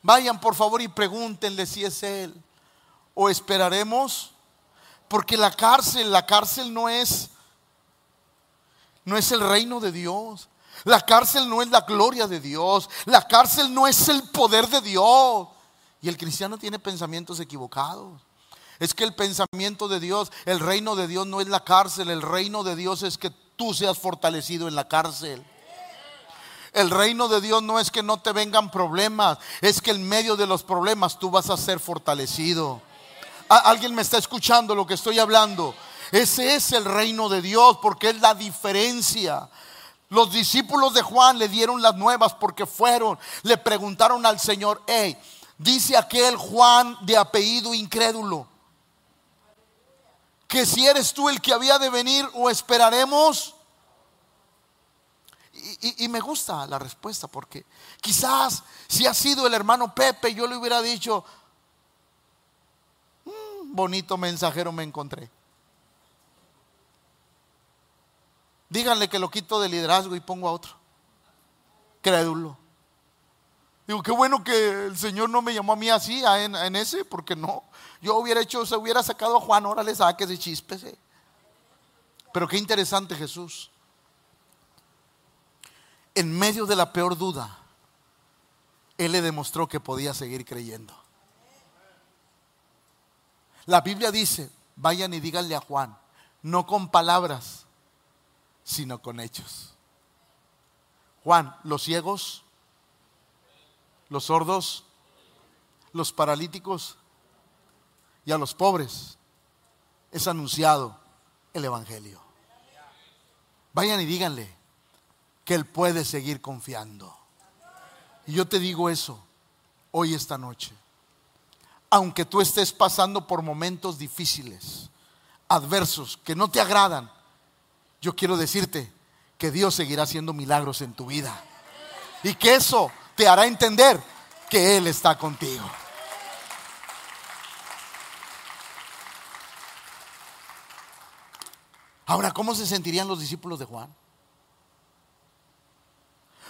[SPEAKER 1] Vayan por favor y pregúntenle si es Él. O esperaremos, porque la cárcel, la cárcel no es no es el reino de Dios. La cárcel no es la gloria de Dios. La cárcel no es el poder de Dios. Y el cristiano tiene pensamientos equivocados. Es que el pensamiento de Dios, el reino de Dios no es la cárcel. El reino de Dios es que tú seas fortalecido en la cárcel. El reino de Dios no es que no te vengan problemas, es que en medio de los problemas tú vas a ser fortalecido. alguien me está escuchando lo que estoy hablando. Ese es el reino de Dios porque es la diferencia. Los discípulos de Juan le dieron las nuevas porque fueron, le preguntaron al Señor, hey, dice aquel Juan de apellido incrédulo, que si eres tú el que había de venir o esperaremos. Y, me gusta la respuesta porque quizás si ha sido el hermano Pepe, yo le hubiera dicho, mm, bonito mensajero me encontré. Díganle que lo quito de liderazgo y pongo a otro. Crédulo. Digo, qué bueno que el Señor no me llamó a mí así, en, ese, porque no. Yo hubiera hecho, se hubiera sacado a Juan, ahora le saque de chispese. Pero qué interesante Jesús. En medio de la peor duda, Él le demostró que podía seguir creyendo. La Biblia dice, vayan y díganle a Juan, no con palabras, sino con hechos. Juan, los ciegos, los sordos, los paralíticos y a los pobres es anunciado el Evangelio. Vayan y díganle que Él puede seguir confiando. Y yo te digo eso hoy esta noche. Aunque tú estés pasando por momentos difíciles, adversos, que no te agradan, yo quiero decirte que Dios seguirá haciendo milagros en tu vida. Y que eso te hará entender que Él está contigo. Ahora, ¿cómo se sentirían los discípulos de Juan?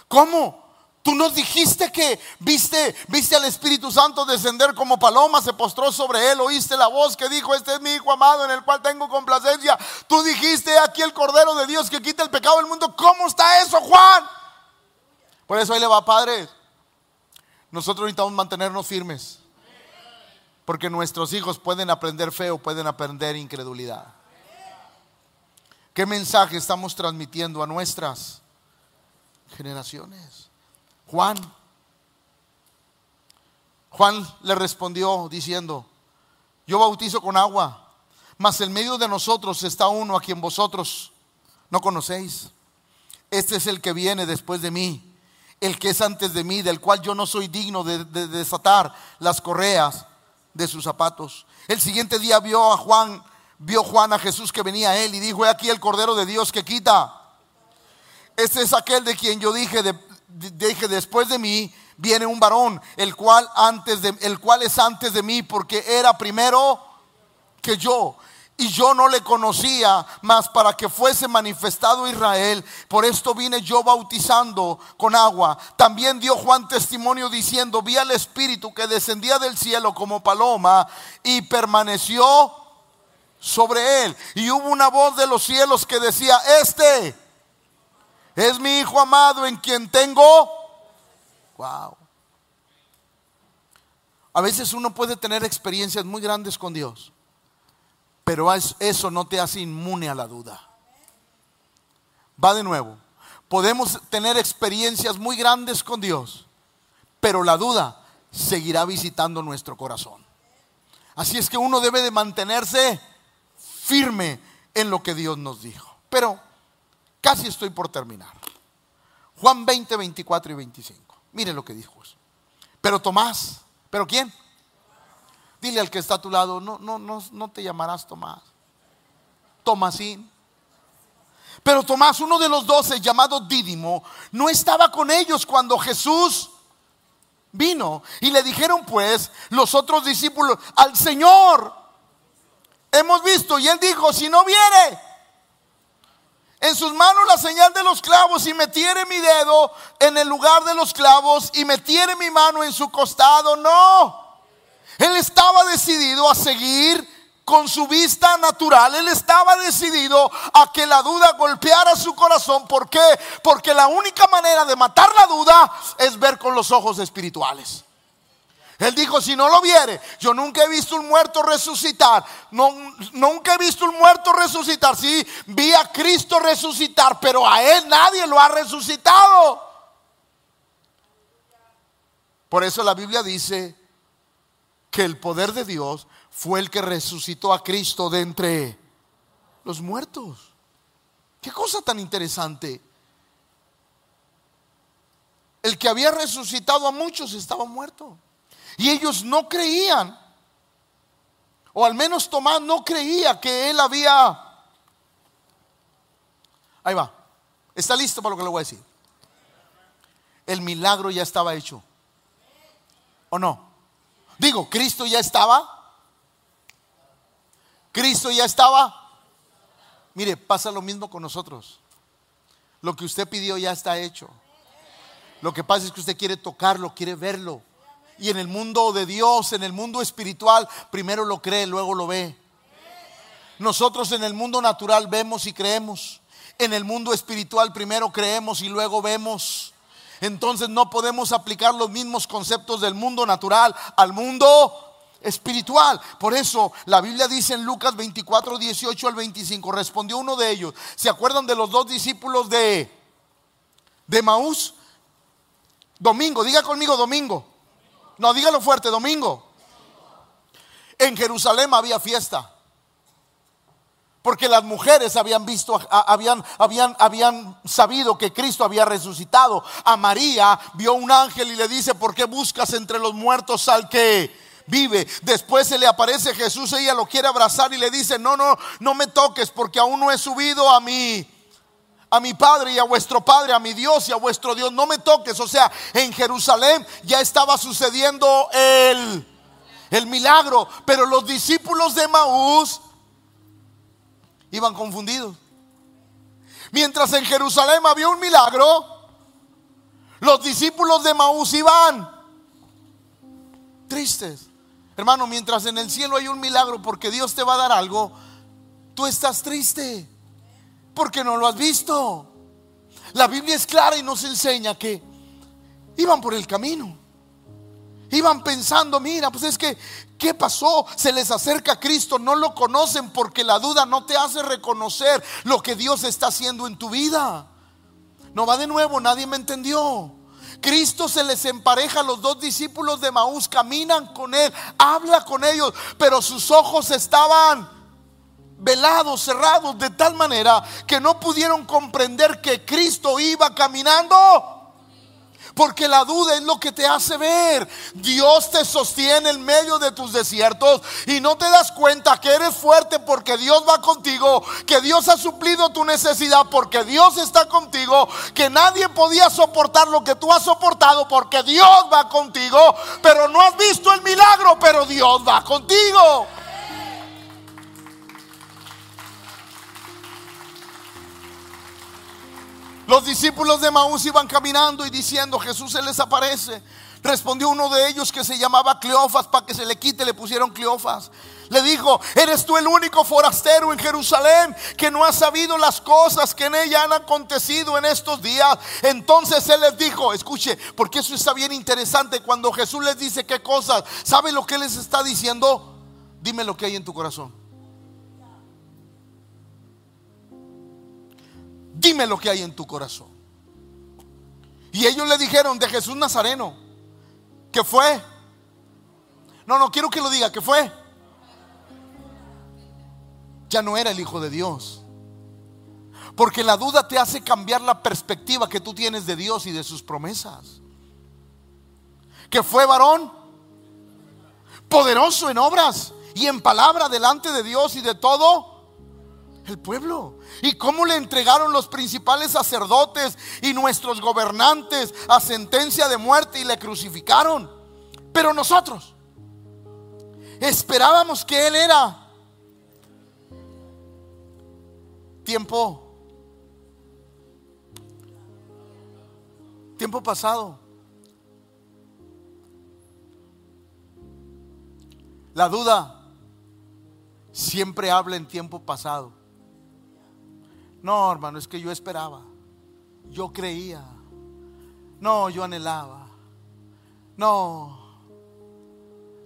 [SPEAKER 1] ¿Cómo? Tú nos dijiste que viste, viste al Espíritu Santo descender como paloma, se postró sobre él, oíste la voz que dijo, este es mi Hijo amado en el cual tengo complacencia. Tú dijiste aquí el Cordero de Dios que quita el pecado del mundo. ¿Cómo está eso, Juan? Por eso ahí le va, Padre. Nosotros necesitamos mantenernos firmes. Porque nuestros hijos pueden aprender fe o pueden aprender incredulidad. ¿Qué mensaje estamos transmitiendo a nuestras generaciones? Juan. Juan le respondió diciendo, yo bautizo con agua, mas en medio de nosotros está uno a quien vosotros no conocéis. Este es el que viene después de mí, el que es antes de mí, del cual yo no soy digno de, desatar las correas de sus zapatos. El siguiente día vio a Juan, vio Juan a Jesús que venía a él y dijo, he aquí el Cordero de Dios que quita. Este es aquel de quien yo dije, de, dije, después de mí viene un varón, el cual, antes de, el cual es antes de mí, porque era primero que yo. Y yo no le conocía, más para que fuese manifestado Israel. Por esto vine yo bautizando con agua. También dio Juan testimonio diciendo, vi al Espíritu que descendía del cielo como paloma y permaneció sobre él. Y hubo una voz de los cielos que decía, este es mi hijo amado en quien tengo. Wow. A veces uno puede tener experiencias muy grandes con Dios, pero eso no te hace inmune a la duda. Va de nuevo. Podemos tener experiencias muy grandes con Dios, pero la duda seguirá visitando nuestro corazón. Así es que uno debe de mantenerse firme en lo que Dios nos dijo. Pero Casi estoy por terminar. Juan 20, 24 y 25. Mire lo que dijo. Pero Tomás, ¿pero quién? Dile al que está a tu lado, no, no, no, no te llamarás Tomás. Tomasín. Pero Tomás, uno de los doce, llamado Dídimo, no estaba con ellos cuando Jesús vino. Y le dijeron pues los otros discípulos, al Señor hemos visto. Y él dijo, si no viene, en sus manos la señal de los clavos y metiere mi dedo en el lugar de los clavos y metiere mi mano en su costado. No. Él estaba decidido a seguir con su vista natural. Él estaba decidido a que la duda golpeara su corazón. ¿Por qué? Porque la única manera de matar la duda es ver con los ojos espirituales. Él dijo, si no lo viere, yo nunca he visto un muerto resucitar. No, nunca he visto un muerto resucitar. Sí, vi a Cristo resucitar, pero a Él nadie lo ha resucitado. Por eso la Biblia dice que el poder de Dios fue el que resucitó a Cristo de entre los muertos. Qué cosa tan interesante. El que había resucitado a muchos estaba muerto. Y ellos no creían, o al menos Tomás no creía que él había... Ahí va. ¿Está listo para lo que le voy a decir? El milagro ya estaba hecho. ¿O no? Digo, Cristo ya estaba. Cristo ya estaba. Mire, pasa lo mismo con nosotros. Lo que usted pidió ya está hecho. Lo que pasa es que usted quiere tocarlo, quiere verlo. Y en el mundo de Dios, en el mundo espiritual, primero lo cree, luego lo ve. Nosotros en el mundo natural vemos y creemos. En el mundo espiritual primero creemos y luego vemos. Entonces no podemos aplicar los mismos conceptos del mundo natural al mundo espiritual. Por eso la Biblia dice en Lucas 24, 18 al 25, respondió uno de ellos. ¿Se acuerdan de los dos discípulos de, de Maús? Domingo, diga conmigo domingo. No, dígalo fuerte, domingo. En Jerusalén había fiesta. Porque las mujeres habían visto, habían, habían, habían sabido que Cristo había resucitado. A María vio un ángel y le dice, ¿por qué buscas entre los muertos al que vive? Después se le aparece Jesús, ella lo quiere abrazar y le dice, no, no, no me toques porque aún no he subido a mi, a mi Padre y a vuestro Padre, a mi Dios y a vuestro Dios, no me toques. O sea, en Jerusalén ya estaba sucediendo el, el milagro, pero los discípulos de Maús iban confundidos. Mientras en Jerusalén había un milagro, los discípulos de Maús iban tristes. Hermano, mientras en el cielo hay un milagro porque Dios te va a dar algo, tú estás triste porque no lo has visto. La Biblia es clara y nos enseña que iban por el camino. Iban pensando, mira, pues es que, ¿qué pasó? Se les acerca a Cristo, no lo conocen porque la duda no te hace reconocer lo que Dios está haciendo en tu vida. No va de nuevo, nadie me entendió. Cristo se les empareja los dos discípulos de Maús, caminan con él, habla con ellos, pero sus ojos estaban velados, cerrados, de tal manera que no pudieron comprender que Cristo iba caminando porque la duda es lo que te hace ver. Dios te sostiene en medio de tus desiertos y no te das cuenta que eres fuerte porque Dios va contigo, que Dios ha suplido tu necesidad porque Dios está contigo, que nadie podía soportar lo que tú has soportado porque Dios va contigo, pero no has visto el milagro, pero Dios va contigo. Los discípulos de Maús iban caminando y diciendo, Jesús se les aparece. Respondió uno de ellos que se llamaba Cleofas, para que se le quite, le pusieron Cleofas. Le dijo, ¿eres tú el único forastero en Jerusalén que no ha sabido las cosas que en ella han acontecido en estos días? Entonces él les dijo, escuche, porque eso está bien interesante cuando Jesús les dice qué cosas. ¿Sabe lo que les está diciendo? Dime lo que hay en tu corazón. Dime lo que hay en tu corazón. Y ellos le dijeron de Jesús Nazareno, que fue. No, no quiero que lo diga, que fue. Ya no era el Hijo de Dios. Porque la duda te hace cambiar la perspectiva que tú tienes de Dios y de sus promesas. Que fue varón, poderoso en obras y en palabra delante de Dios y de todo el pueblo. ¿Y cómo le entregaron los principales sacerdotes y nuestros gobernantes a sentencia de muerte y le crucificaron? Pero nosotros esperábamos que Él era tiempo, tiempo pasado. La duda siempre habla en tiempo pasado. No, hermano, es que yo esperaba. Yo creía. No, yo anhelaba. No.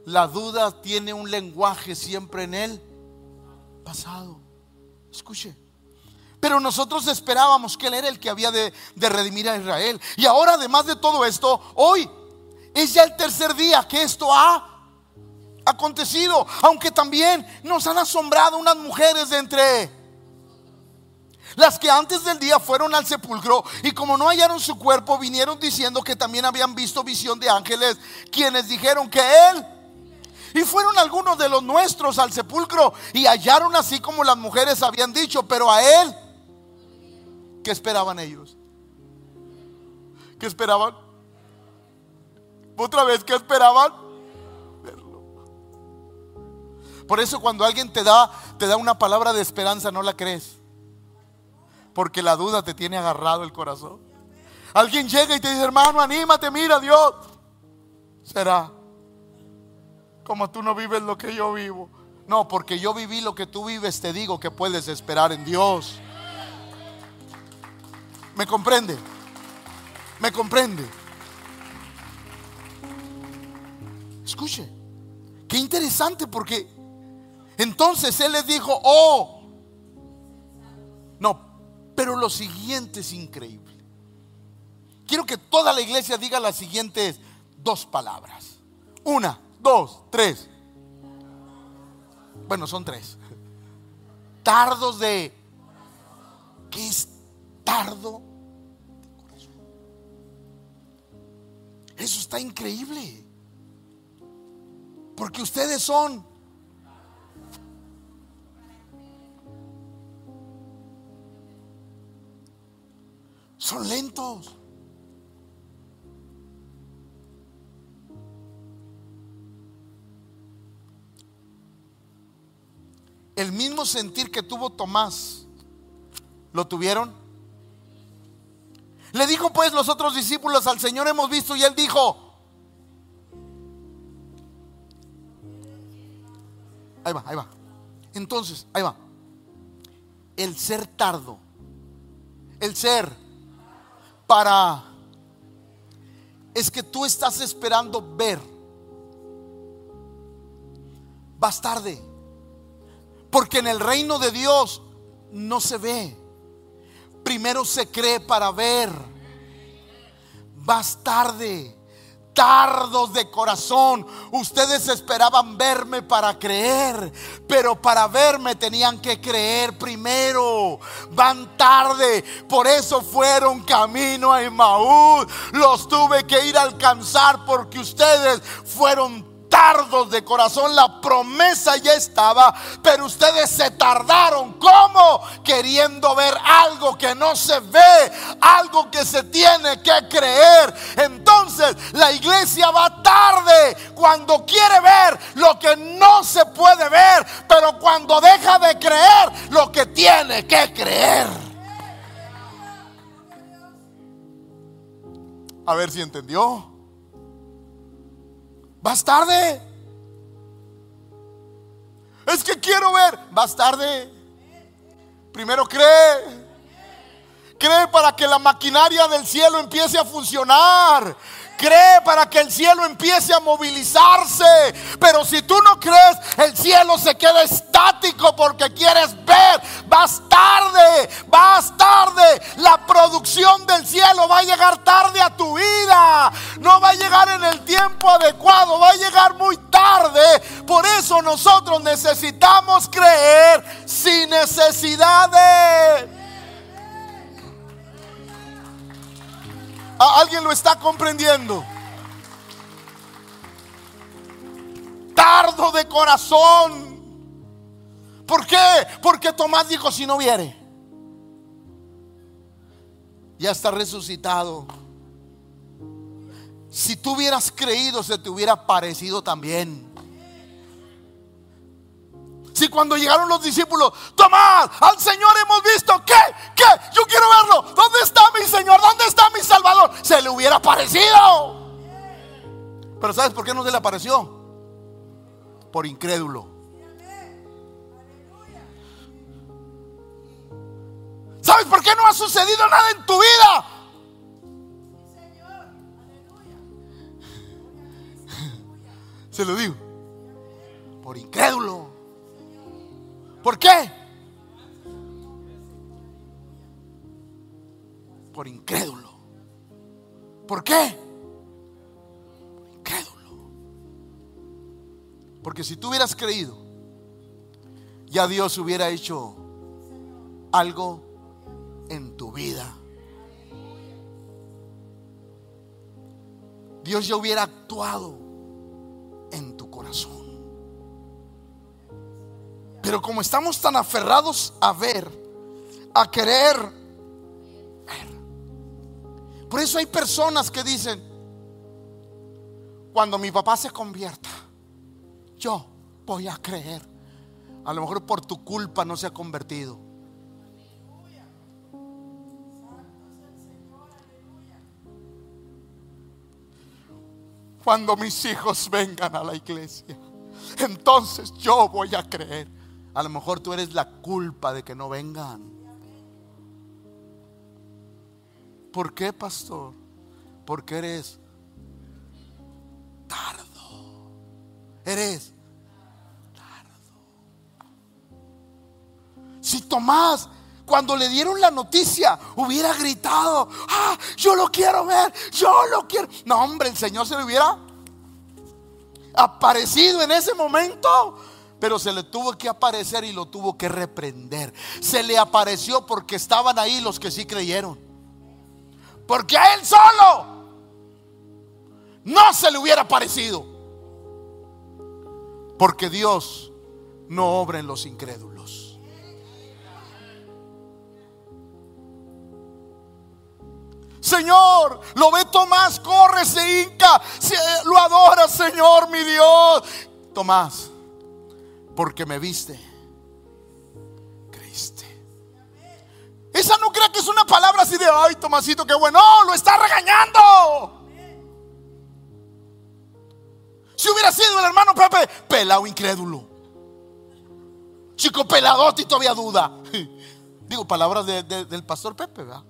[SPEAKER 1] La duda tiene un lenguaje siempre en él pasado. Escuche. Pero nosotros esperábamos que Él era el que había de, de, redimir a Israel. Y ahora, además de todo esto, hoy es ya el tercer día que esto ha acontecido, aunque también nos han asombrado unas mujeres de entre las que antes del día fueron al sepulcro y como no hallaron su cuerpo, vinieron diciendo que también habían visto visión de ángeles, quienes dijeron que él y fueron algunos de los nuestros al sepulcro y hallaron así como las mujeres habían dicho, pero a él, ¿qué esperaban ellos? ¿Qué esperaban? Otra vez, ¿qué esperaban? Verlo. Por eso cuando alguien te da, te da una palabra de esperanza, no la crees. Porque la duda te tiene agarrado el corazón. Alguien llega y te dice, hermano, anímate, mira Dios. Será como tú no vives lo que yo vivo. No, porque yo viví lo que tú vives, te digo que puedes esperar en Dios. ¿Me comprende? ¿Me comprende? Escuche, qué interesante porque entonces él les dijo, oh, no, pero lo siguiente es increíble. Quiero que toda la iglesia diga las siguientes dos palabras. Una, dos, tres. Bueno, son tres. Tardos de... ¿Qué es tardo de corazón? Eso está increíble. Porque ustedes son... Son lentos. el mismo sentir que tuvo Tomás, ¿lo tuvieron? Le dijo pues los otros discípulos al Señor hemos visto y él dijo, ahí va, ahí va. Entonces, ahí va. El ser tardo, el ser para, es que tú estás esperando ver, vas tarde. Porque en el reino de Dios no se ve. Primero se cree para ver. Vas tarde. Tardos de corazón. Ustedes esperaban verme para creer, pero para verme tenían que creer primero. Van tarde, por eso fueron camino a Emaús. Los tuve que ir a alcanzar porque ustedes fueron tardos de corazón, la promesa ya estaba, pero ustedes se tardaron. ¿Cómo? Queriendo ver algo que no se ve, algo que se tiene que creer. Entonces la iglesia va tarde cuando quiere ver lo que no se puede ver, pero cuando deja de creer lo que tiene que creer. A ver si entendió. Vas tarde. Es que quiero ver. Vas tarde. Primero cree. Cree para que la maquinaria del cielo empiece a funcionar. Cree para que el cielo empiece a movilizarse. Pero si tú no crees, el cielo se queda estático porque quieres ver. Vas tarde, vas tarde. La producción del cielo va a llegar tarde a tu vida. No va a llegar en el tiempo adecuado, va a llegar muy tarde. Por eso nosotros necesitamos creer sin necesidad. ¿Alguien lo está comprendiendo? Tardo de corazón. ¿Por qué? Porque Tomás dijo, si no viere, ya está resucitado. Si tú hubieras creído, se te hubiera parecido también. Si cuando llegaron los discípulos, Tomás, al Señor hemos visto, ¿qué? ¿Qué? Yo quiero verlo. ¿Dónde está mi Señor? ¿Dónde está mi Salvador? Se le hubiera parecido. Pero ¿sabes por qué no se le apareció? Por incrédulo. ¿Sabes por qué no ha sucedido nada en tu vida? Se lo digo. Por incrédulo. ¿Por qué? Por incrédulo. ¿Por qué? Por incrédulo. Porque si tú hubieras creído, ya Dios hubiera hecho algo en tu vida. Dios ya hubiera actuado en tu corazón. Pero como estamos tan aferrados a ver, a querer ver. Por eso hay personas que dicen, cuando mi papá se convierta, yo voy a creer. A lo mejor por tu culpa no se ha convertido. Cuando mis hijos vengan a la iglesia, entonces yo voy a creer. A lo mejor tú eres la culpa de que no vengan. ¿Por qué, pastor? Porque eres tardo. Eres tardo. Si Tomás cuando le dieron la noticia, hubiera gritado, ah, yo lo quiero ver, yo lo quiero. No, hombre, el Señor se le hubiera aparecido en ese momento pero se le tuvo que aparecer y lo tuvo que reprender. Se le apareció porque estaban ahí los que sí creyeron. Porque a él solo no se le hubiera aparecido. Porque Dios no obra en los incrédulos. Señor, lo ve Tomás, corre, se hinca, lo adora, Señor, mi Dios. Tomás, porque me viste, creíste. Esa no crea que es una palabra así de, ay, Tomasito, qué bueno. No, lo está regañando. Si hubiera sido el hermano Pepe, pelado incrédulo. Chico peladote y todavía duda. Digo, palabras del pastor Pepe, ¿verdad?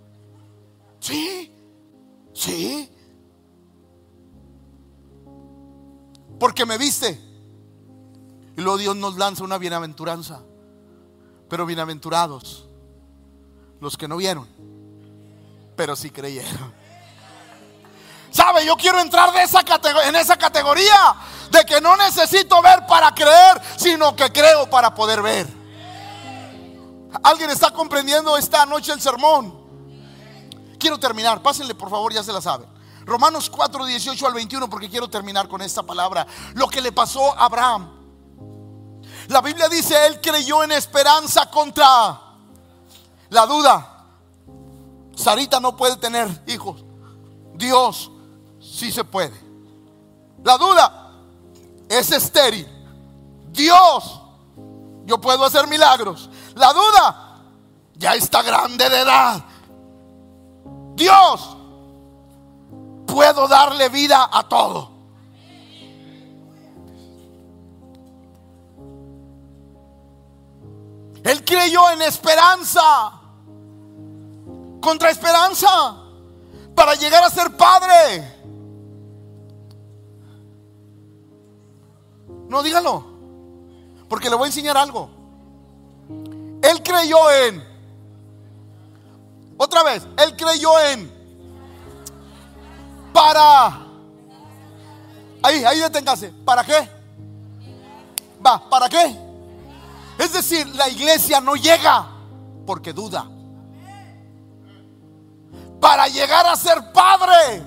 [SPEAKER 1] Sí, sí. Porque me viste. Y luego Dios nos lanza una bienaventuranza. Pero bienaventurados los que no vieron, pero sí creyeron. ¿Sabe? Yo quiero entrar de esa en esa categoría de que no necesito ver para creer, sino que creo para poder ver. ¿Alguien está comprendiendo esta noche el sermón? Quiero terminar, pásenle por favor, ya se la saben. Romanos 4, 18 al 21, porque quiero terminar con esta palabra. Lo que le pasó a Abraham. La Biblia dice, él creyó en esperanza contra la duda. Sarita no puede tener hijos. Dios sí se puede. La duda es estéril. Dios, yo puedo hacer milagros. La duda ya está grande de edad. Dios, puedo darle vida a todo. Él creyó en esperanza. Contra esperanza. Para llegar a ser padre. No, dígalo. Porque le voy a enseñar algo. Él creyó en. Otra vez. Él creyó en. Para. Ahí, ahí deténgase. ¿Para qué? Va, ¿para qué? Es decir, la iglesia no llega porque duda. Para llegar a ser padre,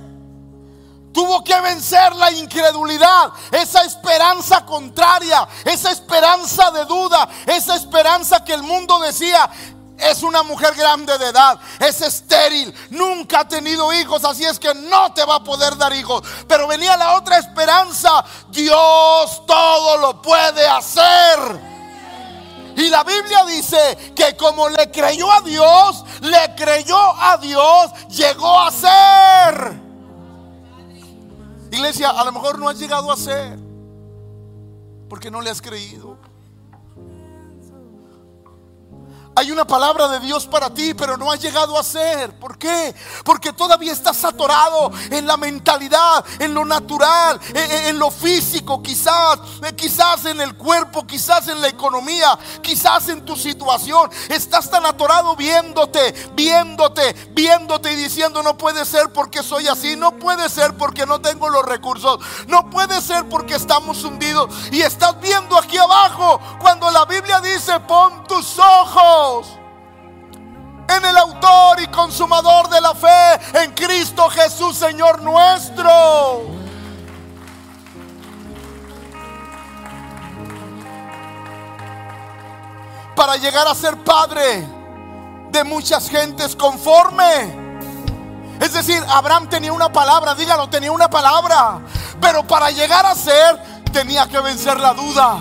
[SPEAKER 1] tuvo que vencer la incredulidad, esa esperanza contraria, esa esperanza de duda, esa esperanza que el mundo decía, es una mujer grande de edad, es estéril, nunca ha tenido hijos, así es que no te va a poder dar hijos. Pero venía la otra esperanza, Dios todo lo puede hacer. Y la Biblia dice que como le creyó a Dios, le creyó a Dios, llegó a ser. Iglesia, a lo mejor no has llegado a ser porque no le has creído. Hay una palabra de Dios para ti, pero no ha llegado a ser. ¿Por qué? Porque todavía estás atorado en la mentalidad, en lo natural, en, lo físico, quizás, eh, quizás en el cuerpo, quizás en la economía, quizás en tu situación. Estás tan atorado viéndote, viéndote, viéndote y diciendo no puede ser porque soy así, no puede ser porque no tengo los recursos, no puede ser porque estamos hundidos y estás viendo aquí abajo cuando la Biblia dice pon tus ojos en el autor y consumador de la fe, en Cristo Jesús, Señor nuestro. Para llegar a ser padre de muchas gentes conforme. Es decir, Abraham tenía una palabra, dígalo, tenía una palabra. Pero para llegar a ser, tenía que vencer la duda.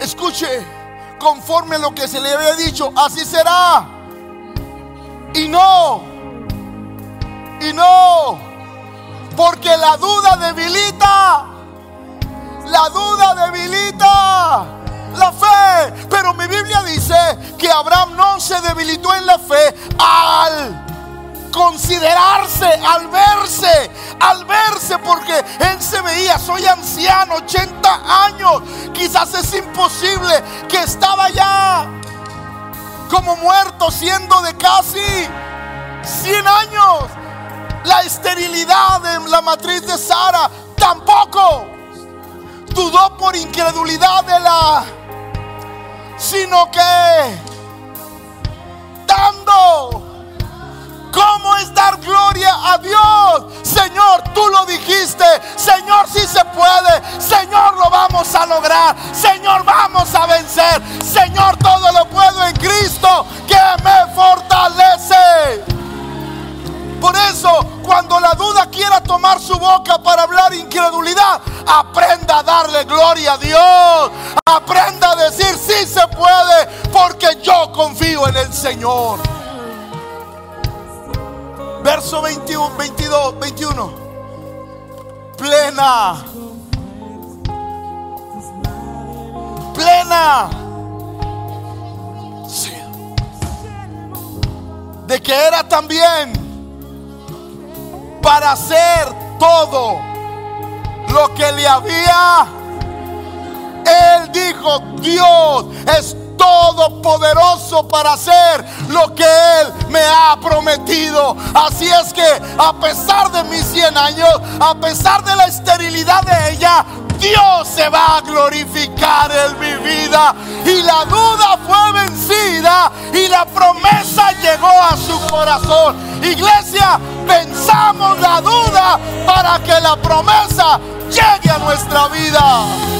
[SPEAKER 1] Escuche conforme a lo que se le había dicho, así será. Y no, y no, porque la duda debilita, la duda debilita la fe. Pero mi Biblia dice que Abraham no se debilitó en la fe al considerarse, al verse, al verse, porque él se veía, soy anciano, 80 años, quizás es imposible que estaba ya como muerto siendo de casi 100 años. La esterilidad de la matriz de Sara tampoco dudó por incredulidad de la, sino que dando ¿Cómo es dar gloria a Dios? Señor, tú lo dijiste. Señor, si se puede. Señor, lo vamos a lograr. Señor, vamos a vencer. Señor, todo lo puedo en Cristo que me fortalece. Por eso, cuando la duda quiera tomar su boca para hablar incredulidad, aprenda a darle gloria a Dios. Aprenda a decir, sí se puede, porque yo confío en el Señor. Verso 21, 22, 21. Plena. Plena. De que era también para hacer todo lo que le había. Él dijo, Dios es todopoderoso para hacer lo que Él me ha prometido. Así es que a pesar de mis 100 años, a pesar de la esterilidad de ella, Dios se va a glorificar en mi vida. Y la duda fue vencida y la promesa llegó a su corazón. Iglesia, pensamos la duda para que la promesa llegue a nuestra vida.